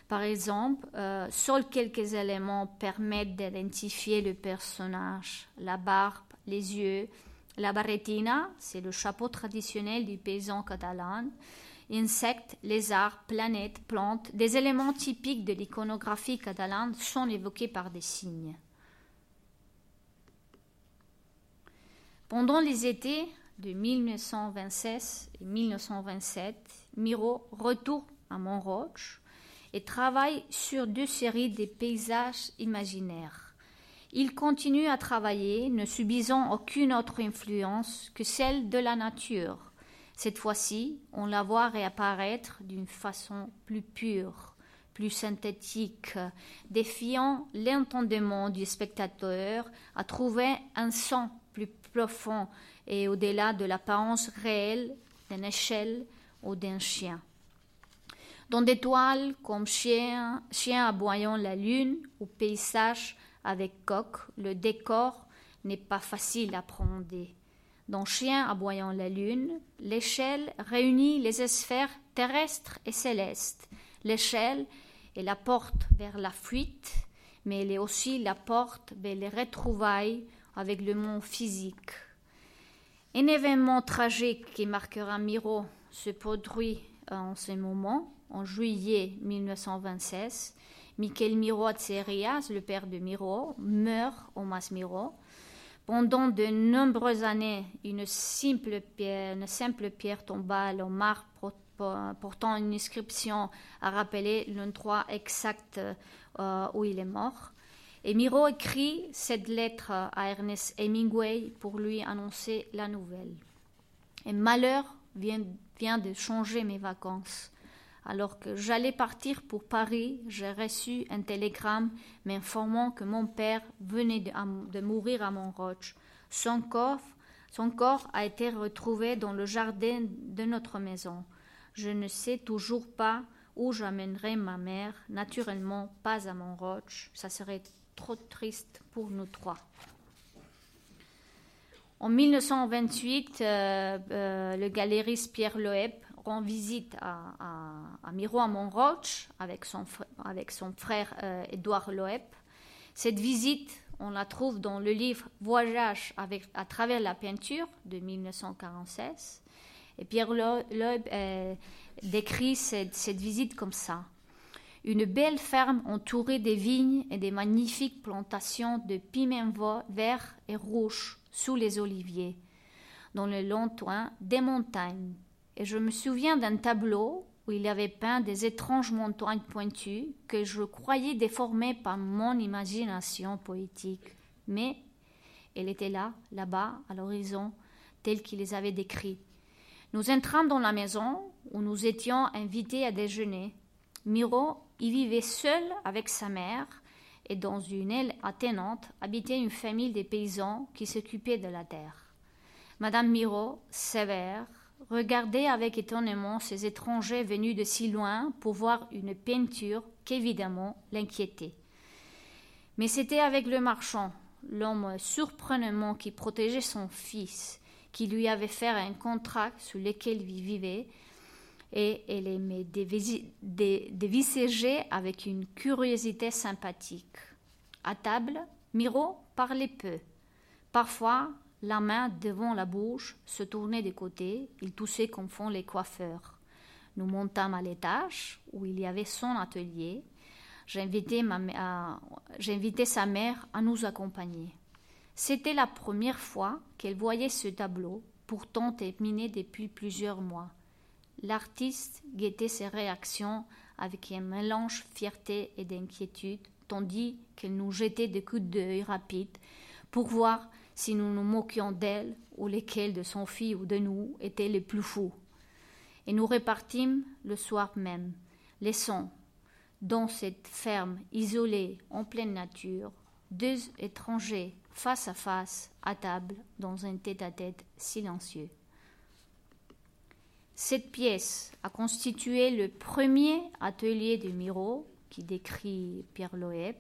par exemple, euh, seuls quelques éléments permettent d'identifier le personnage la barbe, les yeux, la barretina, c'est le chapeau traditionnel du paysan catalan. Insectes, lézards, planètes, plantes, des éléments typiques de l'iconographie catalane sont évoqués par des signes. Pendant les étés de 1926 et 1927, Miro retourne à Montroche et travaille sur deux séries de paysages imaginaires. Il continue à travailler, ne subissant aucune autre influence que celle de la nature. Cette fois-ci, on la voit réapparaître d'une façon plus pure, plus synthétique, défiant l'entendement du spectateur à trouver un son plus profond et au-delà de l'apparence réelle d'une échelle ou d'un chien. Dans des toiles comme Chien, chien aboyant la lune ou Paysage avec coq, le décor n'est pas facile à prendre. Dans Chien aboyant la lune, l'échelle réunit les sphères terrestres et célestes. L'échelle est la porte vers la fuite, mais elle est aussi la porte vers les retrouvailles avec le monde physique. Un événement tragique qui marquera Miro se produit en ce moment, en juillet 1926, Michael Miro Tserias, le père de Miro, meurt au Mas Miro. Pendant de nombreuses années, une simple pierre, une simple en marbre portant une inscription a rappelé l'endroit exact euh, où il est mort. Et Miro écrit cette lettre à Ernest Hemingway pour lui annoncer la nouvelle. Et malheur vient de changer mes vacances. Alors que j'allais partir pour Paris, j'ai reçu un télégramme m'informant que mon père venait de, mourir à Montroche. Son corps, son corps a été retrouvé dans le jardin de notre maison. Je ne sais toujours pas où j'amènerai ma mère, naturellement pas à Montroche. Ça serait trop triste pour nous trois. En 1928, euh, euh, le galériste Pierre Loeb rend visite à, à, à Montroche avec son, frère euh, Édouard Loeb. Cette visite, on la trouve dans le livre Voyage à travers la peinture de 1946. Et Pierre Loeb euh, décrit cette, cette visite comme ça. Une belle ferme entourée de vignes et des magnifiques plantations de piments verts et rouges sous les oliviers. Dans le lointain, des montagnes, et je me souviens d'un tableau où il avait peint des étranges montagnes pointues que je croyais déformées par mon imagination poétique. Mais elle était là, là-bas, à l'horizon, telle qu'il les avait décrits. Nous entrâmes dans la maison où nous étions invités à déjeuner. Miro y vivait seul avec sa mère et dans une aile attenante habitait une famille de paysans qui s'occupaient de la terre. Madame Miro, sévère, regardait avec étonnement ces étrangers venus de si loin pour voir une peinture qu'évidemment l'inquiétait. Mais c'était avec le marchand, l'homme surprenant qui protégeait son fils, qui lui avait fait un contrat sur lequel il vivait, et elle aimait dévisager avec une curiosité sympathique. À table, Miro parlait peu. Parfois, la main devant la bouche, se tournait de côté, il toussait comme font les coiffeurs. Nous montâmes à l'étage où il y avait son atelier. J'invitais, sa mère à nous accompagner. C'était la première fois qu'elle voyait ce tableau, pourtant terminé depuis plusieurs mois. L'artiste guettait ses réactions avec un mélange de fierté et d'inquiétude, tandis qu'elle nous jetait des coups d'œil rapides pour voir si nous nous moquions d'elle ou lesquels de son fils ou de nous étaient les plus fous. Et nous repartîmes le soir même, laissant dans cette ferme isolée en pleine nature deux étrangers face à face à table dans un tête-à-tête silencieux. Cette pièce a constitué le premier atelier de Miro, qui décrit Pierre Loeb,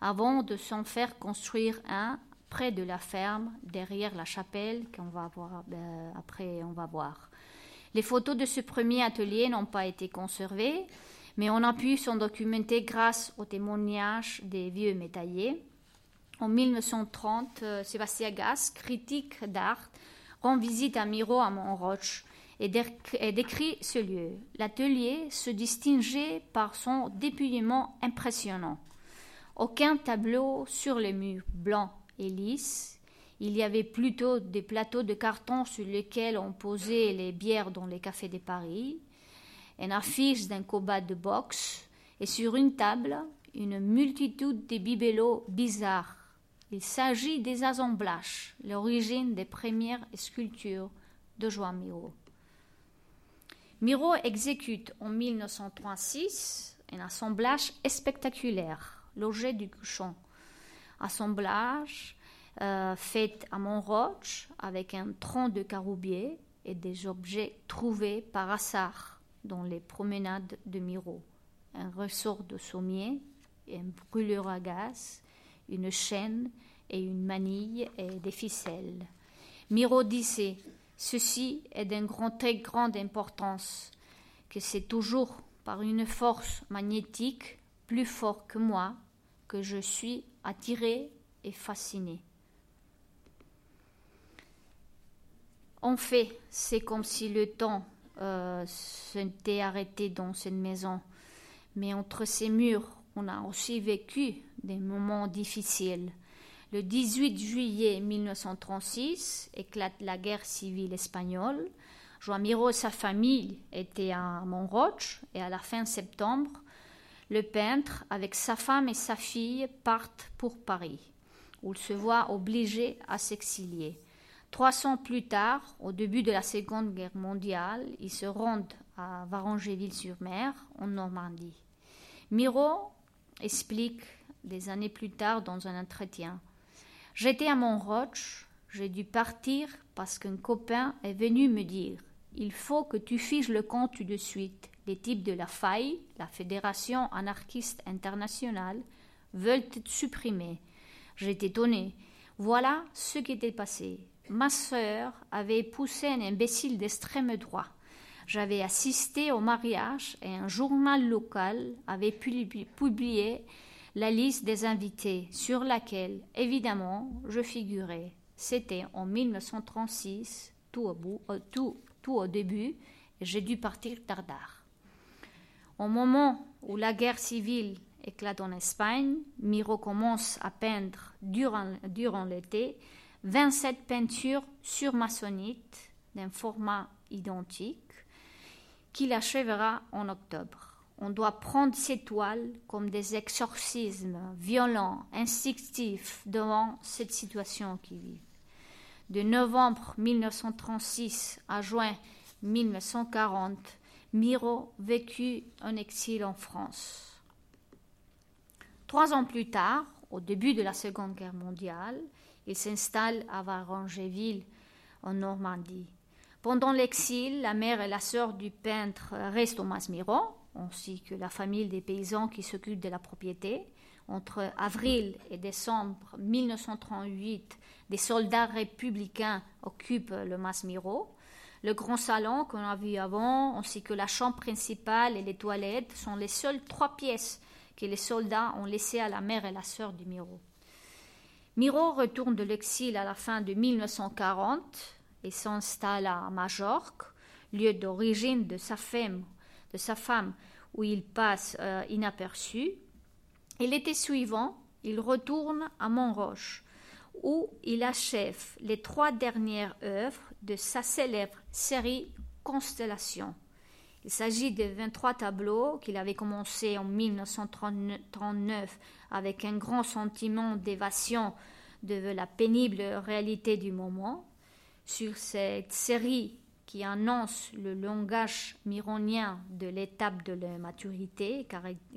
avant de s'en faire construire un près de la ferme, derrière la chapelle, qu'on va voir ben, après, on va voir. Les photos de ce premier atelier n'ont pas été conservées, mais on a pu s'en documenter grâce aux témoignages des vieux métalliers. En 1930, euh, Sébastien Gas, critique d'art, rend visite à Miro à Montroche et décrit ce lieu. L'atelier se distinguait par son dépouillement impressionnant. Aucun tableau sur les murs blancs et. Il y avait plutôt des plateaux de carton sur lesquels on posait les bières dans les cafés de Paris une affiche d'un combat de boxe et sur une table une multitude de bibelots bizarres. Il s'agit des assemblages, l'origine des premières sculptures de Joan Miro. Miro exécute en 1936 un assemblage spectaculaire, l'objet du couchon. Assemblage euh, fait à Montroche avec un tronc de caroubier et des objets trouvés par hasard dans les promenades de Miro. Un ressort de sommier, un brûleur à gaz, une chaîne et une manille et des ficelles. Miro disait Ceci est d'une très grande importance, que c'est toujours par une force magnétique plus forte que moi que je suis attiré et fasciné. En fait, c'est comme si le temps euh, s'était arrêté dans cette maison. Mais entre ces murs, on a aussi vécu des moments difficiles. Le 18 juillet 1936 éclate la guerre civile espagnole. Joan Miro et sa famille étaient à Montroche et à la fin septembre, le peintre, avec sa femme et sa fille, partent pour Paris, où il se voit obligé à s'exilier. Trois ans plus tard, au début de la Seconde Guerre mondiale, ils se rendent à Varangéville-sur-Mer, en Normandie. Miro explique des années plus tard dans un entretien J'étais à Montroche, j'ai dû partir parce qu'un copain est venu me dire Il faut que tu fiches le compte tout de suite. Les types de la FAI, la Fédération anarchiste internationale, veulent te supprimer. J'étais étonné. Voilà ce qui était passé ma sœur avait poussé un imbécile d'extrême droit. J'avais assisté au mariage et un journal local avait publié la liste des invités sur laquelle, évidemment, je figurais. C'était en 1936, tout au, bout, euh, tout, début, et j'ai dû partir tardard. Au moment où la guerre civile éclate en Espagne, Miro commence à peindre durant, l'été 27 peintures sur maçonnite d'un format identique qu'il achèvera en octobre. On doit prendre ces toiles comme des exorcismes violents, instinctifs devant cette situation qui vit. De novembre 1936 à juin 1940, Miro vécut un exil en France. Trois ans plus tard, au début de la Seconde Guerre mondiale, il s'installe à Varangéville, en Normandie. Pendant l'exil, la mère et la sœur du peintre restent au Masmiron, ainsi que la famille des paysans qui s'occupent de la propriété. Entre avril et décembre 1938, des soldats républicains occupent le Masmiro. Le grand salon qu'on a vu avant, ainsi que la chambre principale et les toilettes, sont les seules trois pièces que les soldats ont laissées à la mère et la sœur du Miro. Miro retourne de l'exil à la fin de 1940 et s'installe à Majorque, lieu d'origine de sa femme, de sa femme où il passe euh, inaperçu. Et l'été suivant, il retourne à Montroche, où il achève les trois dernières œuvres de sa célèbre série Constellation. Il s'agit de 23 tableaux qu'il avait commencé en 1939 avec un grand sentiment d'évasion de la pénible réalité du moment. Sur cette série qui annonce le langage mironien de l'étape de la maturité,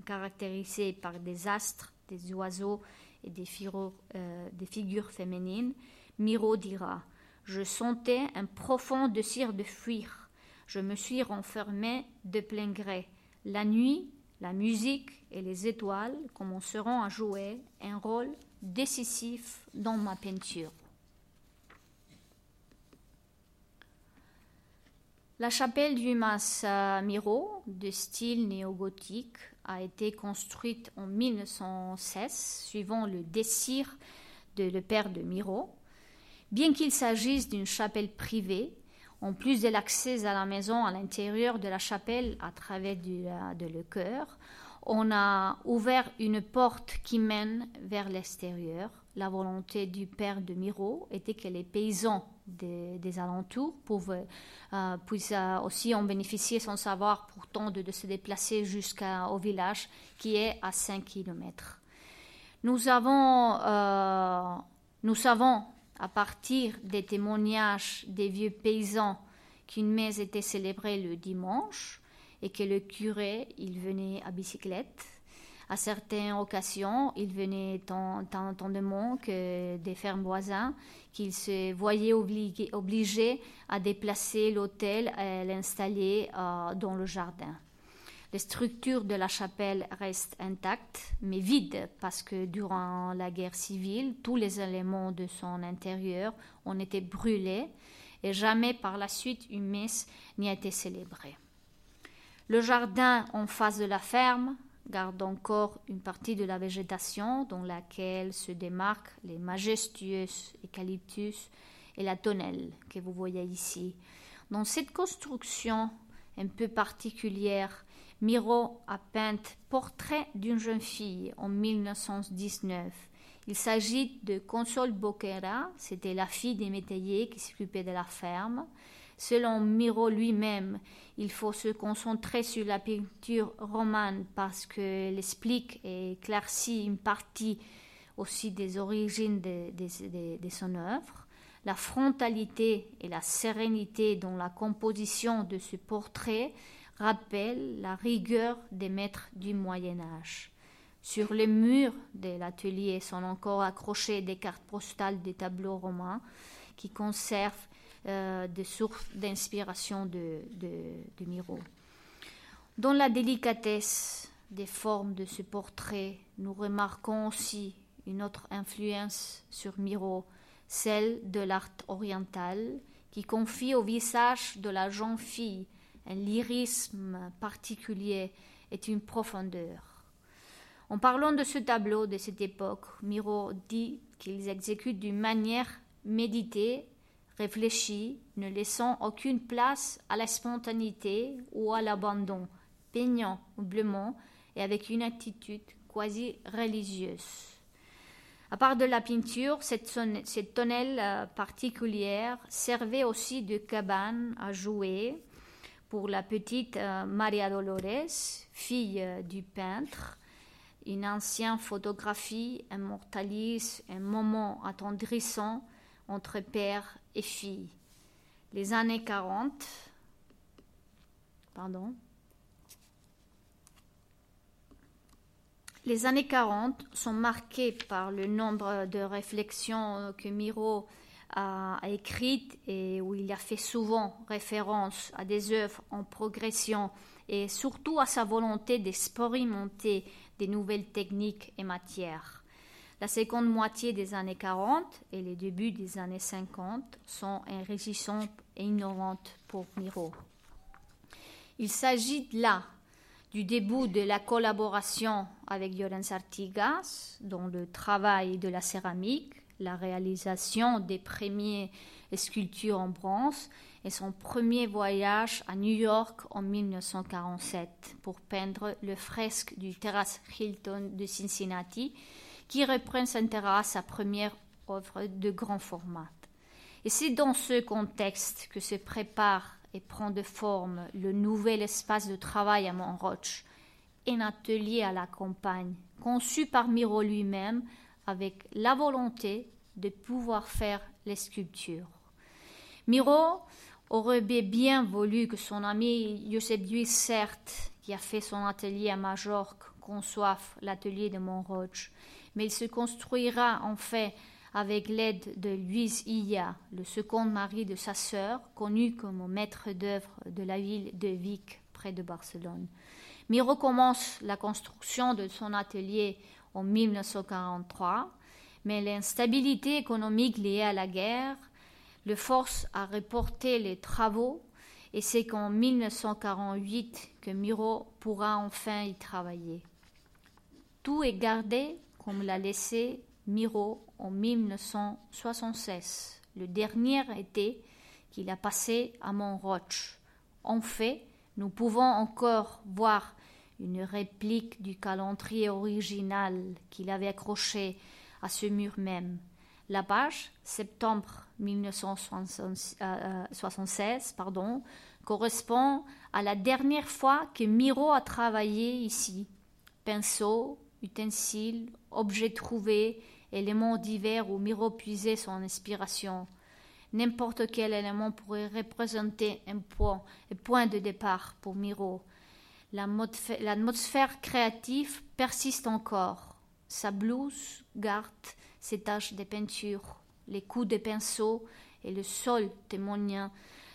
caractérisée par des astres, des oiseaux et des figures, euh, des figures féminines, Miro dira Je sentais un profond désir de fuir je me suis renfermée de plein gré. La nuit, la musique et les étoiles commenceront à jouer un rôle décisif dans ma peinture. La chapelle du Mas Miro, de style néo-gothique, a été construite en 1916, suivant le désir de le père de Miro. Bien qu'il s'agisse d'une chapelle privée, en plus de l'accès à la maison à l'intérieur de la chapelle à travers de le chœur, on a ouvert une porte qui mène vers l'extérieur. La volonté du père de Miro était que les paysans des, alentours euh, puissent euh, aussi en bénéficier sans savoir pourtant de, se déplacer jusqu'au village qui est à 5 km. Nous avons, euh, nous savons à partir des témoignages des vieux paysans qu'une messe était célébrée le dimanche et que le curé, il venait à bicyclette à certaines occasions, il venait tant, de monde que des fermes voisins qu'il se voyait obligé, à déplacer l'hôtel et l'installer euh, dans le jardin. Les structures de la chapelle restent intactes, mais vides, parce que durant la guerre civile, tous les éléments de son intérieur ont été brûlés et jamais par la suite une messe n'y a été célébrée. Le jardin en face de la ferme garde encore une partie de la végétation dans laquelle se démarquent les majestueux eucalyptus et la tonnelle que vous voyez ici. Dans cette construction un peu particulière, Miro a peint Portrait d'une jeune fille en 1919. Il s'agit de Console Boquera, c'était la fille des métayers qui s'occupait de la ferme. Selon Miro lui-même, il faut se concentrer sur la peinture romane parce qu'elle explique et éclaircit une partie aussi des origines de, son œuvre. La frontalité et la sérénité dans la composition de ce portrait rappellent la rigueur des maîtres du Moyen Âge. Sur les murs de l'atelier sont encore accrochées des cartes postales des tableaux romains qui conservent euh, des sources d'inspiration de, de, Miro. Dans la délicatesse des formes de ce portrait, nous remarquons aussi une autre influence sur Miro, celle de l'art oriental, qui confie au visage de la jeune fille un lyrisme particulier et une profondeur. En parlant de ce tableau de cette époque, Miro dit qu'il exécute d'une manière méditée réfléchi, ne laissant aucune place à la spontanéité ou à l'abandon, peignant humblement et avec une attitude quasi religieuse. À part de la peinture, cette, cette tonnelle euh, particulière servait aussi de cabane à jouer pour la petite euh, Maria Dolores, fille euh, du peintre. Une ancienne photographie immortalise un moment attendrissant entre père et fille. Les années 40, pardon, Les années 40 sont marquées par le nombre de réflexions que Miro a écrites et où il a fait souvent référence à des œuvres en progression et surtout à sa volonté d'expérimenter des nouvelles techniques et matières. La seconde moitié des années 40 et les débuts des années 50 sont enrichissantes et innovantes pour Miro. Il s'agit là du début de la collaboration avec Llorens Artigas dans le travail de la céramique, la réalisation des premières sculptures en bronze et son premier voyage à New York en 1947 pour peindre le fresque du Terrace Hilton de Cincinnati qui reprend sa première œuvre de grand format. Et c'est dans ce contexte que se prépare et prend de forme le nouvel espace de travail à Montroche, un atelier à la campagne, conçu par Miro lui-même avec la volonté de pouvoir faire les sculptures. Miro aurait bien voulu que son ami Joseph certes, qui a fait son atelier à Majorque, conçoive l'atelier de Montroche, mais il se construira en fait avec l'aide de Luis Illa, le second mari de sa sœur, connu comme maître d'œuvre de la ville de Vic, près de Barcelone. Miro commence la construction de son atelier en 1943, mais l'instabilité économique liée à la guerre le force à reporter les travaux et c'est qu'en 1948 que Miro pourra enfin y travailler. Tout est gardé comme l'a laissé Miro en 1976, le dernier été qu'il a passé à Montroche. En fait, nous pouvons encore voir une réplique du calendrier original qu'il avait accroché à ce mur même. La page, septembre 1976, euh, pardon, correspond à la dernière fois que Miro a travaillé ici. Pinceau, utensiles, objets trouvés, éléments divers où Miro puisait son inspiration. N'importe quel élément pourrait représenter un point, un point de départ pour Miro. L'atmosphère créative persiste encore. Sa blouse garde ses taches de peinture, les coups de pinceau et le sol témoignent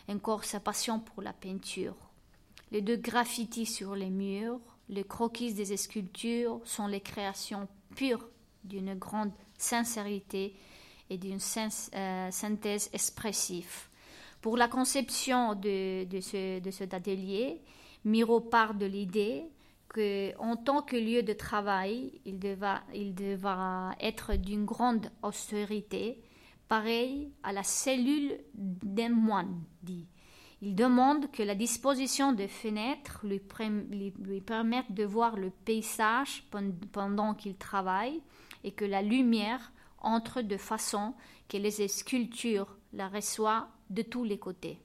encore sa passion pour la peinture. Les deux graffitis sur les murs, les croquis des sculptures sont les créations pures d'une grande sincérité et d'une euh, synthèse expressive. Pour la conception de, ce, de cet atelier, Miro part de l'idée qu'en tant que lieu de travail, il devra, il devra être d'une grande austérité, pareil à la cellule d'un moine, dit. Il demande que la disposition des fenêtres lui, permette de voir le paysage pendant qu'il travaille et que la lumière entre de façon que les sculptures la reçoivent de tous les côtés.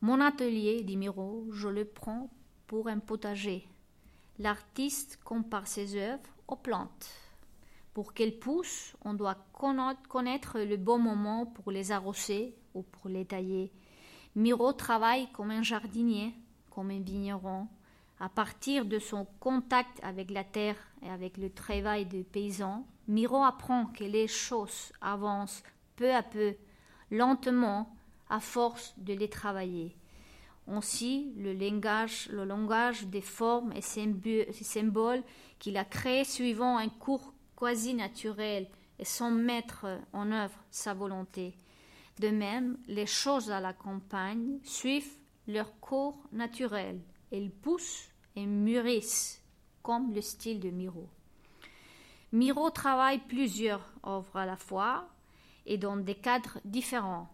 Mon atelier, dit Miro, je le prends pour un potager. L'artiste compare ses œuvres aux plantes. Pour qu'elles poussent, on doit connaître le bon moment pour les arroser ou pour les tailler. Miro travaille comme un jardinier, comme un vigneron. À partir de son contact avec la terre et avec le travail des paysans, Miro apprend que les choses avancent peu à peu, lentement, à force de les travailler. Ainsi, le langage, le langage des formes et symboles qu'il a créés suivant un cours quasi naturel et sans mettre en œuvre sa volonté. De même, les choses à la campagne suivent leur cours naturel. Elles poussent et mûrissent, comme le style de Miro. Miro travaille plusieurs œuvres à la fois et dans des cadres différents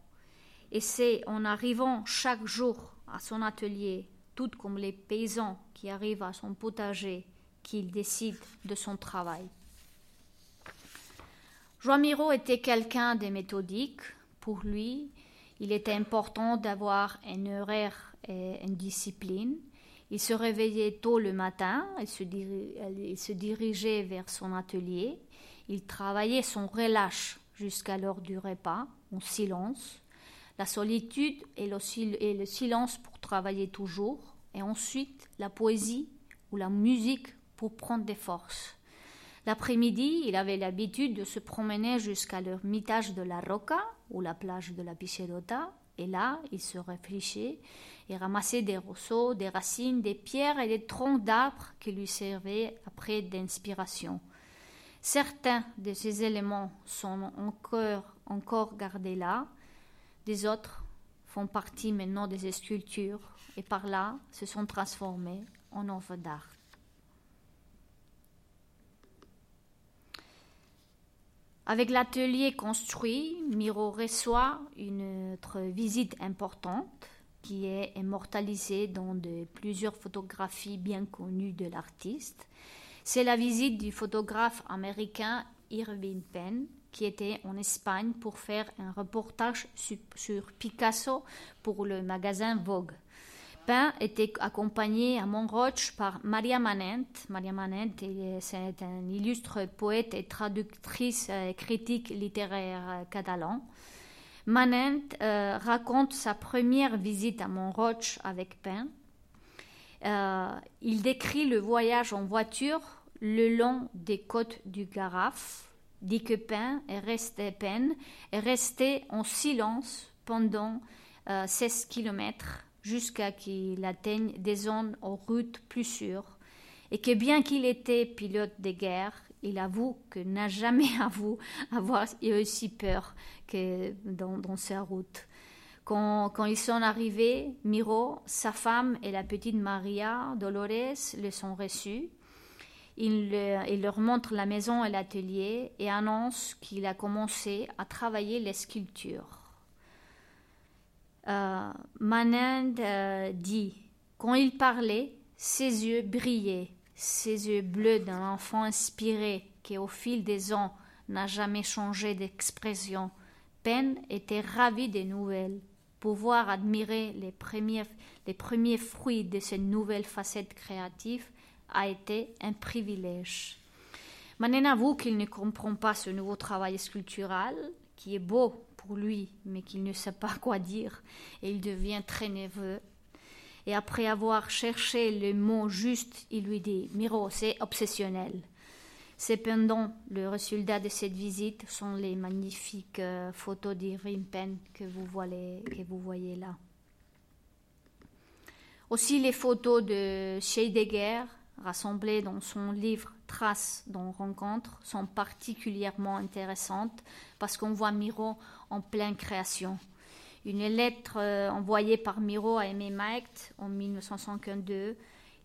et c'est en arrivant chaque jour à son atelier, tout comme les paysans qui arrivent à son potager, qu'il décide de son travail. Joan Miro était quelqu'un de méthodique. Pour lui, il était important d'avoir un horaire et une discipline. Il se réveillait tôt le matin il se dirigeait vers son atelier. Il travaillait son relâche jusqu'à l'heure du repas, en silence la solitude et le, silence pour travailler toujours, et ensuite la poésie ou la musique pour prendre des forces. L'après-midi, il avait l'habitude de se promener jusqu'à l'ermitage de la Roca ou la plage de la Pichelota, et là, il se réfléchissait et ramassait des roseaux, des racines, des pierres et des troncs d'arbres qui lui servaient après d'inspiration. Certains de ces éléments sont encore, encore gardés là, des autres font partie maintenant des sculptures et par là se sont transformés en œuvres d'art. Avec l'atelier construit, Miro reçoit une autre visite importante qui est immortalisée dans de plusieurs photographies bien connues de l'artiste. C'est la visite du photographe américain Irving Penn qui était en Espagne pour faire un reportage sur Picasso pour le magasin Vogue. Pen était accompagné à Montroche par Maria Manent. Maria Manent, c'est un illustre poète et traductrice euh, critique littéraire euh, catalan. Manent euh, raconte sa première visite à Montroche avec Pen. il décrit le voyage en voiture le long des côtes du Garaf, dit que Pen est resté, Pen est resté en silence pendant 16 euh, kilomètres jusqu'à qu'il atteigne des zones aux routes plus sûres, et que bien qu'il était pilote de guerre, il avoue que n'a jamais avoué avoir eu aussi peur que dans, sa route. Quand, ils sont arrivés, Miro, sa femme et la petite Maria Dolores le sont reçus. Il, leur montre la maison et l'atelier et annonce qu'il a commencé à travailler les sculptures. Euh, Manand euh, dit Quand il parlait, ses yeux brillaient, ses yeux bleus d'un enfant inspiré qui, au fil des ans, n'a jamais changé d'expression. Pen était ravi des nouvelles. Pouvoir admirer les premiers, les premiers fruits de cette nouvelle facette créative a été un privilège. Manen avoue qu'il ne comprend pas ce nouveau travail sculptural, qui est beau lui, mais qu'il ne sait pas quoi dire, et il devient très nerveux. Et après avoir cherché le mot juste, il lui dit Miro, c'est obsessionnel. Cependant, le résultat de cette visite sont les magnifiques euh, photos d'Irving Penn que vous, voyez, que vous voyez là. Aussi les photos de Scheidegger, rassemblées dans son livre Traces dans rencontre, sont particulièrement intéressantes parce qu'on voit Miro en pleine création. Une lettre euh, envoyée par Miro à Aimé Macht en 1952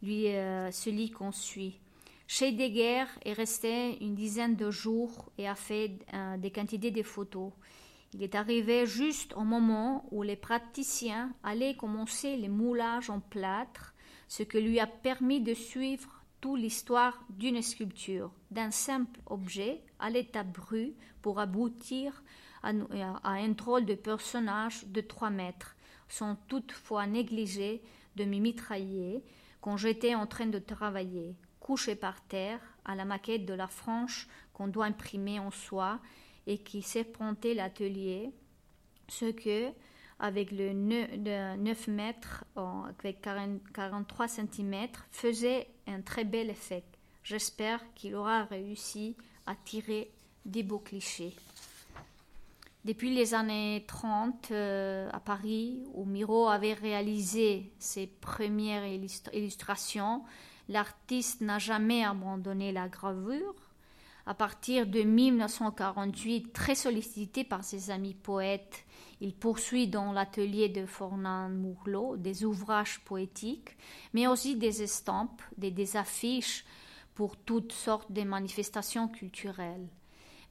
lui euh, se lit qu'on suit. Scheidegger est resté une dizaine de jours et a fait euh, des quantités de photos. Il est arrivé juste au moment où les praticiens allaient commencer le moulage en plâtre, ce qui lui a permis de suivre toute l'histoire d'une sculpture, d'un simple objet à l'état brut pour aboutir à, un drôle de personnage de trois mètres, sans toutefois négliger de me mitrailler quand j'étais en train de travailler, couché par terre à la maquette de la franche qu'on doit imprimer en soie et qui serpentait l'atelier, ce que, avec le 9 mètres, avec 43 cm, faisait un très bel effet. J'espère qu'il aura réussi à tirer des beaux clichés. Depuis les années 30, euh, à Paris, où Miro avait réalisé ses premières illustrations, l'artiste n'a jamais abandonné la gravure. À partir de 1948, très sollicité par ses amis poètes, il poursuit dans l'atelier de Fernand Mourlot des ouvrages poétiques, mais aussi des estampes, des affiches pour toutes sortes de manifestations culturelles.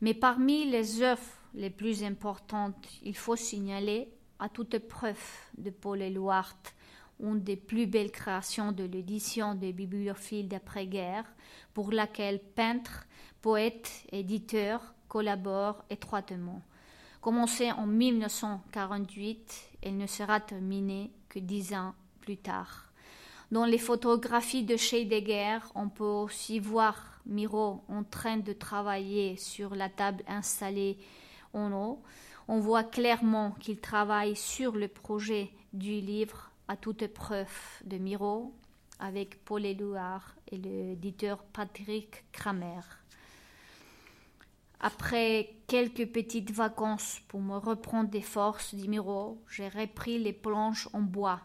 Mais parmi les œuvres les plus importantes, il faut signaler à toute preuve de Paul Éluard, une des plus belles créations de l'édition des bibliophiles d'après-guerre, pour laquelle peintre, poète, éditeur collaborent étroitement. Commencée en 1948, elle ne sera terminée que dix ans plus tard. Dans les photographies de Scheidegger, on peut aussi voir Miro en train de travailler sur la table installée en haut. On voit clairement qu'il travaille sur le projet du livre à toute preuve de Miro avec Paul Éluard et l'éditeur Patrick Kramer. Après quelques petites vacances pour me reprendre des forces, dit Miro, j'ai repris les planches en bois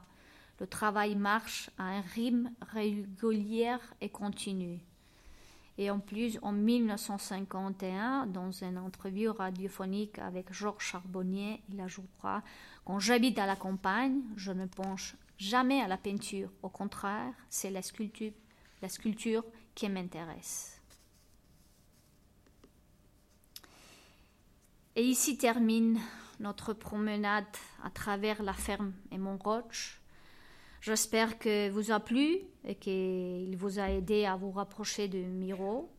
le travail marche à un rythme régulier et continu. Et en plus, en 1951, dans une interview radiophonique avec Georges Charbonnier, il ajoutera Quand j'habite à la campagne, je ne penche jamais à la peinture. Au contraire, c'est la sculpture, la sculpture qui m'intéresse. Et ici termine notre promenade à travers la ferme et mon roche. J'espère que vous a plu et qu'il vous a aidé à vous rapprocher de Miro.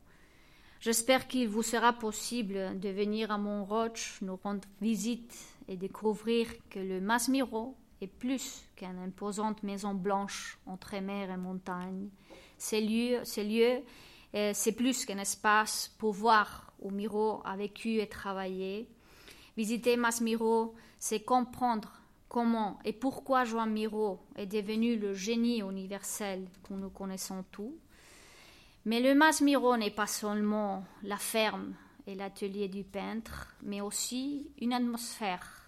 J'espère qu'il vous sera possible de venir à Montroche nous rendre visite et découvrir que le Mas Miro est plus qu'une imposante maison blanche entre mer et montagne. Ces lieux, ces lieux euh, c'est plus qu'un espace pour voir où Miro a vécu et travaillé. Visiter Mas Miro, c'est comprendre comment et pourquoi Joan Miro est devenu le génie universel que nous connaissons tous. Mais le Mas Miro n'est pas seulement la ferme et l'atelier du peintre, mais aussi une atmosphère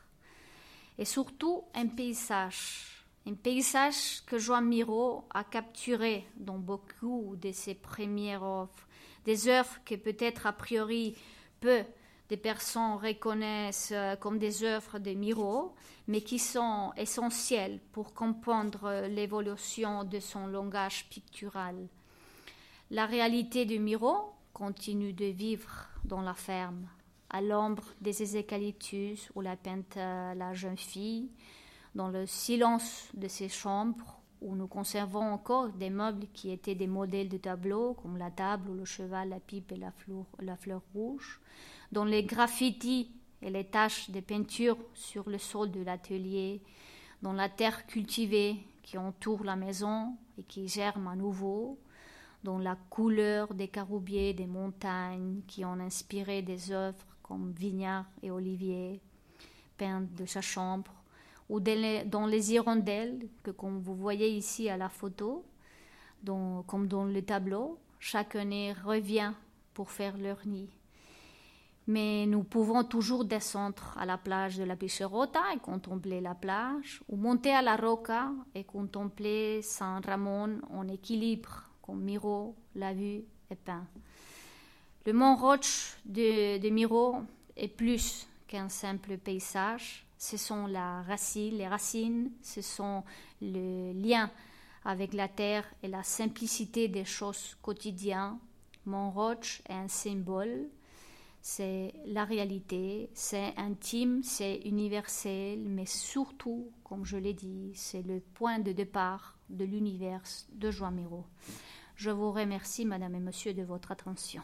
et surtout un paysage. Un paysage que Joan Miro a capturé dans beaucoup de ses premières œuvres. Des œuvres que peut-être a priori peu de personnes reconnaissent euh, comme des œuvres de Miro, mais qui sont essentielles pour comprendre l'évolution de son langage pictural. La réalité de Miro continue de vivre dans la ferme, à l'ombre des eucalyptus où la peinte la jeune fille, dans le silence de ses chambres où nous conservons encore des meubles qui étaient des modèles de tableaux, comme la table le cheval, la pipe et la fleur, rouge, dans les graffitis et les taches de peinture sur le sol de l'atelier, dans la terre cultivée qui entoure la maison et qui germe à nouveau, dans la couleur des caroubiers des montagnes qui ont inspiré des œuvres comme Vignard et Olivier, peintes de sa chambre, ou dans les hirondelles que comme vous voyez ici à la photo, comme dans le tableau, chaque année revient pour faire leur nid. Mais nous pouvons toujours descendre à la plage de la Picherota et contempler la plage, ou monter à la Roca et contempler San Ramon en équilibre comme Miro l'a vu et peint. Le mont Roche de, Miro est plus qu'un simple paysage. Ce sont la racine, les racines, ce sont le lien avec la terre et la simplicité des choses quotidiennes. Mont Roche est un symbole, c'est la réalité, c'est intime, c'est universel, mais surtout, comme je l'ai dit, c'est le point de départ de l'univers de Joan Miro. Je vous remercie, Madame et Monsieur, de votre attention.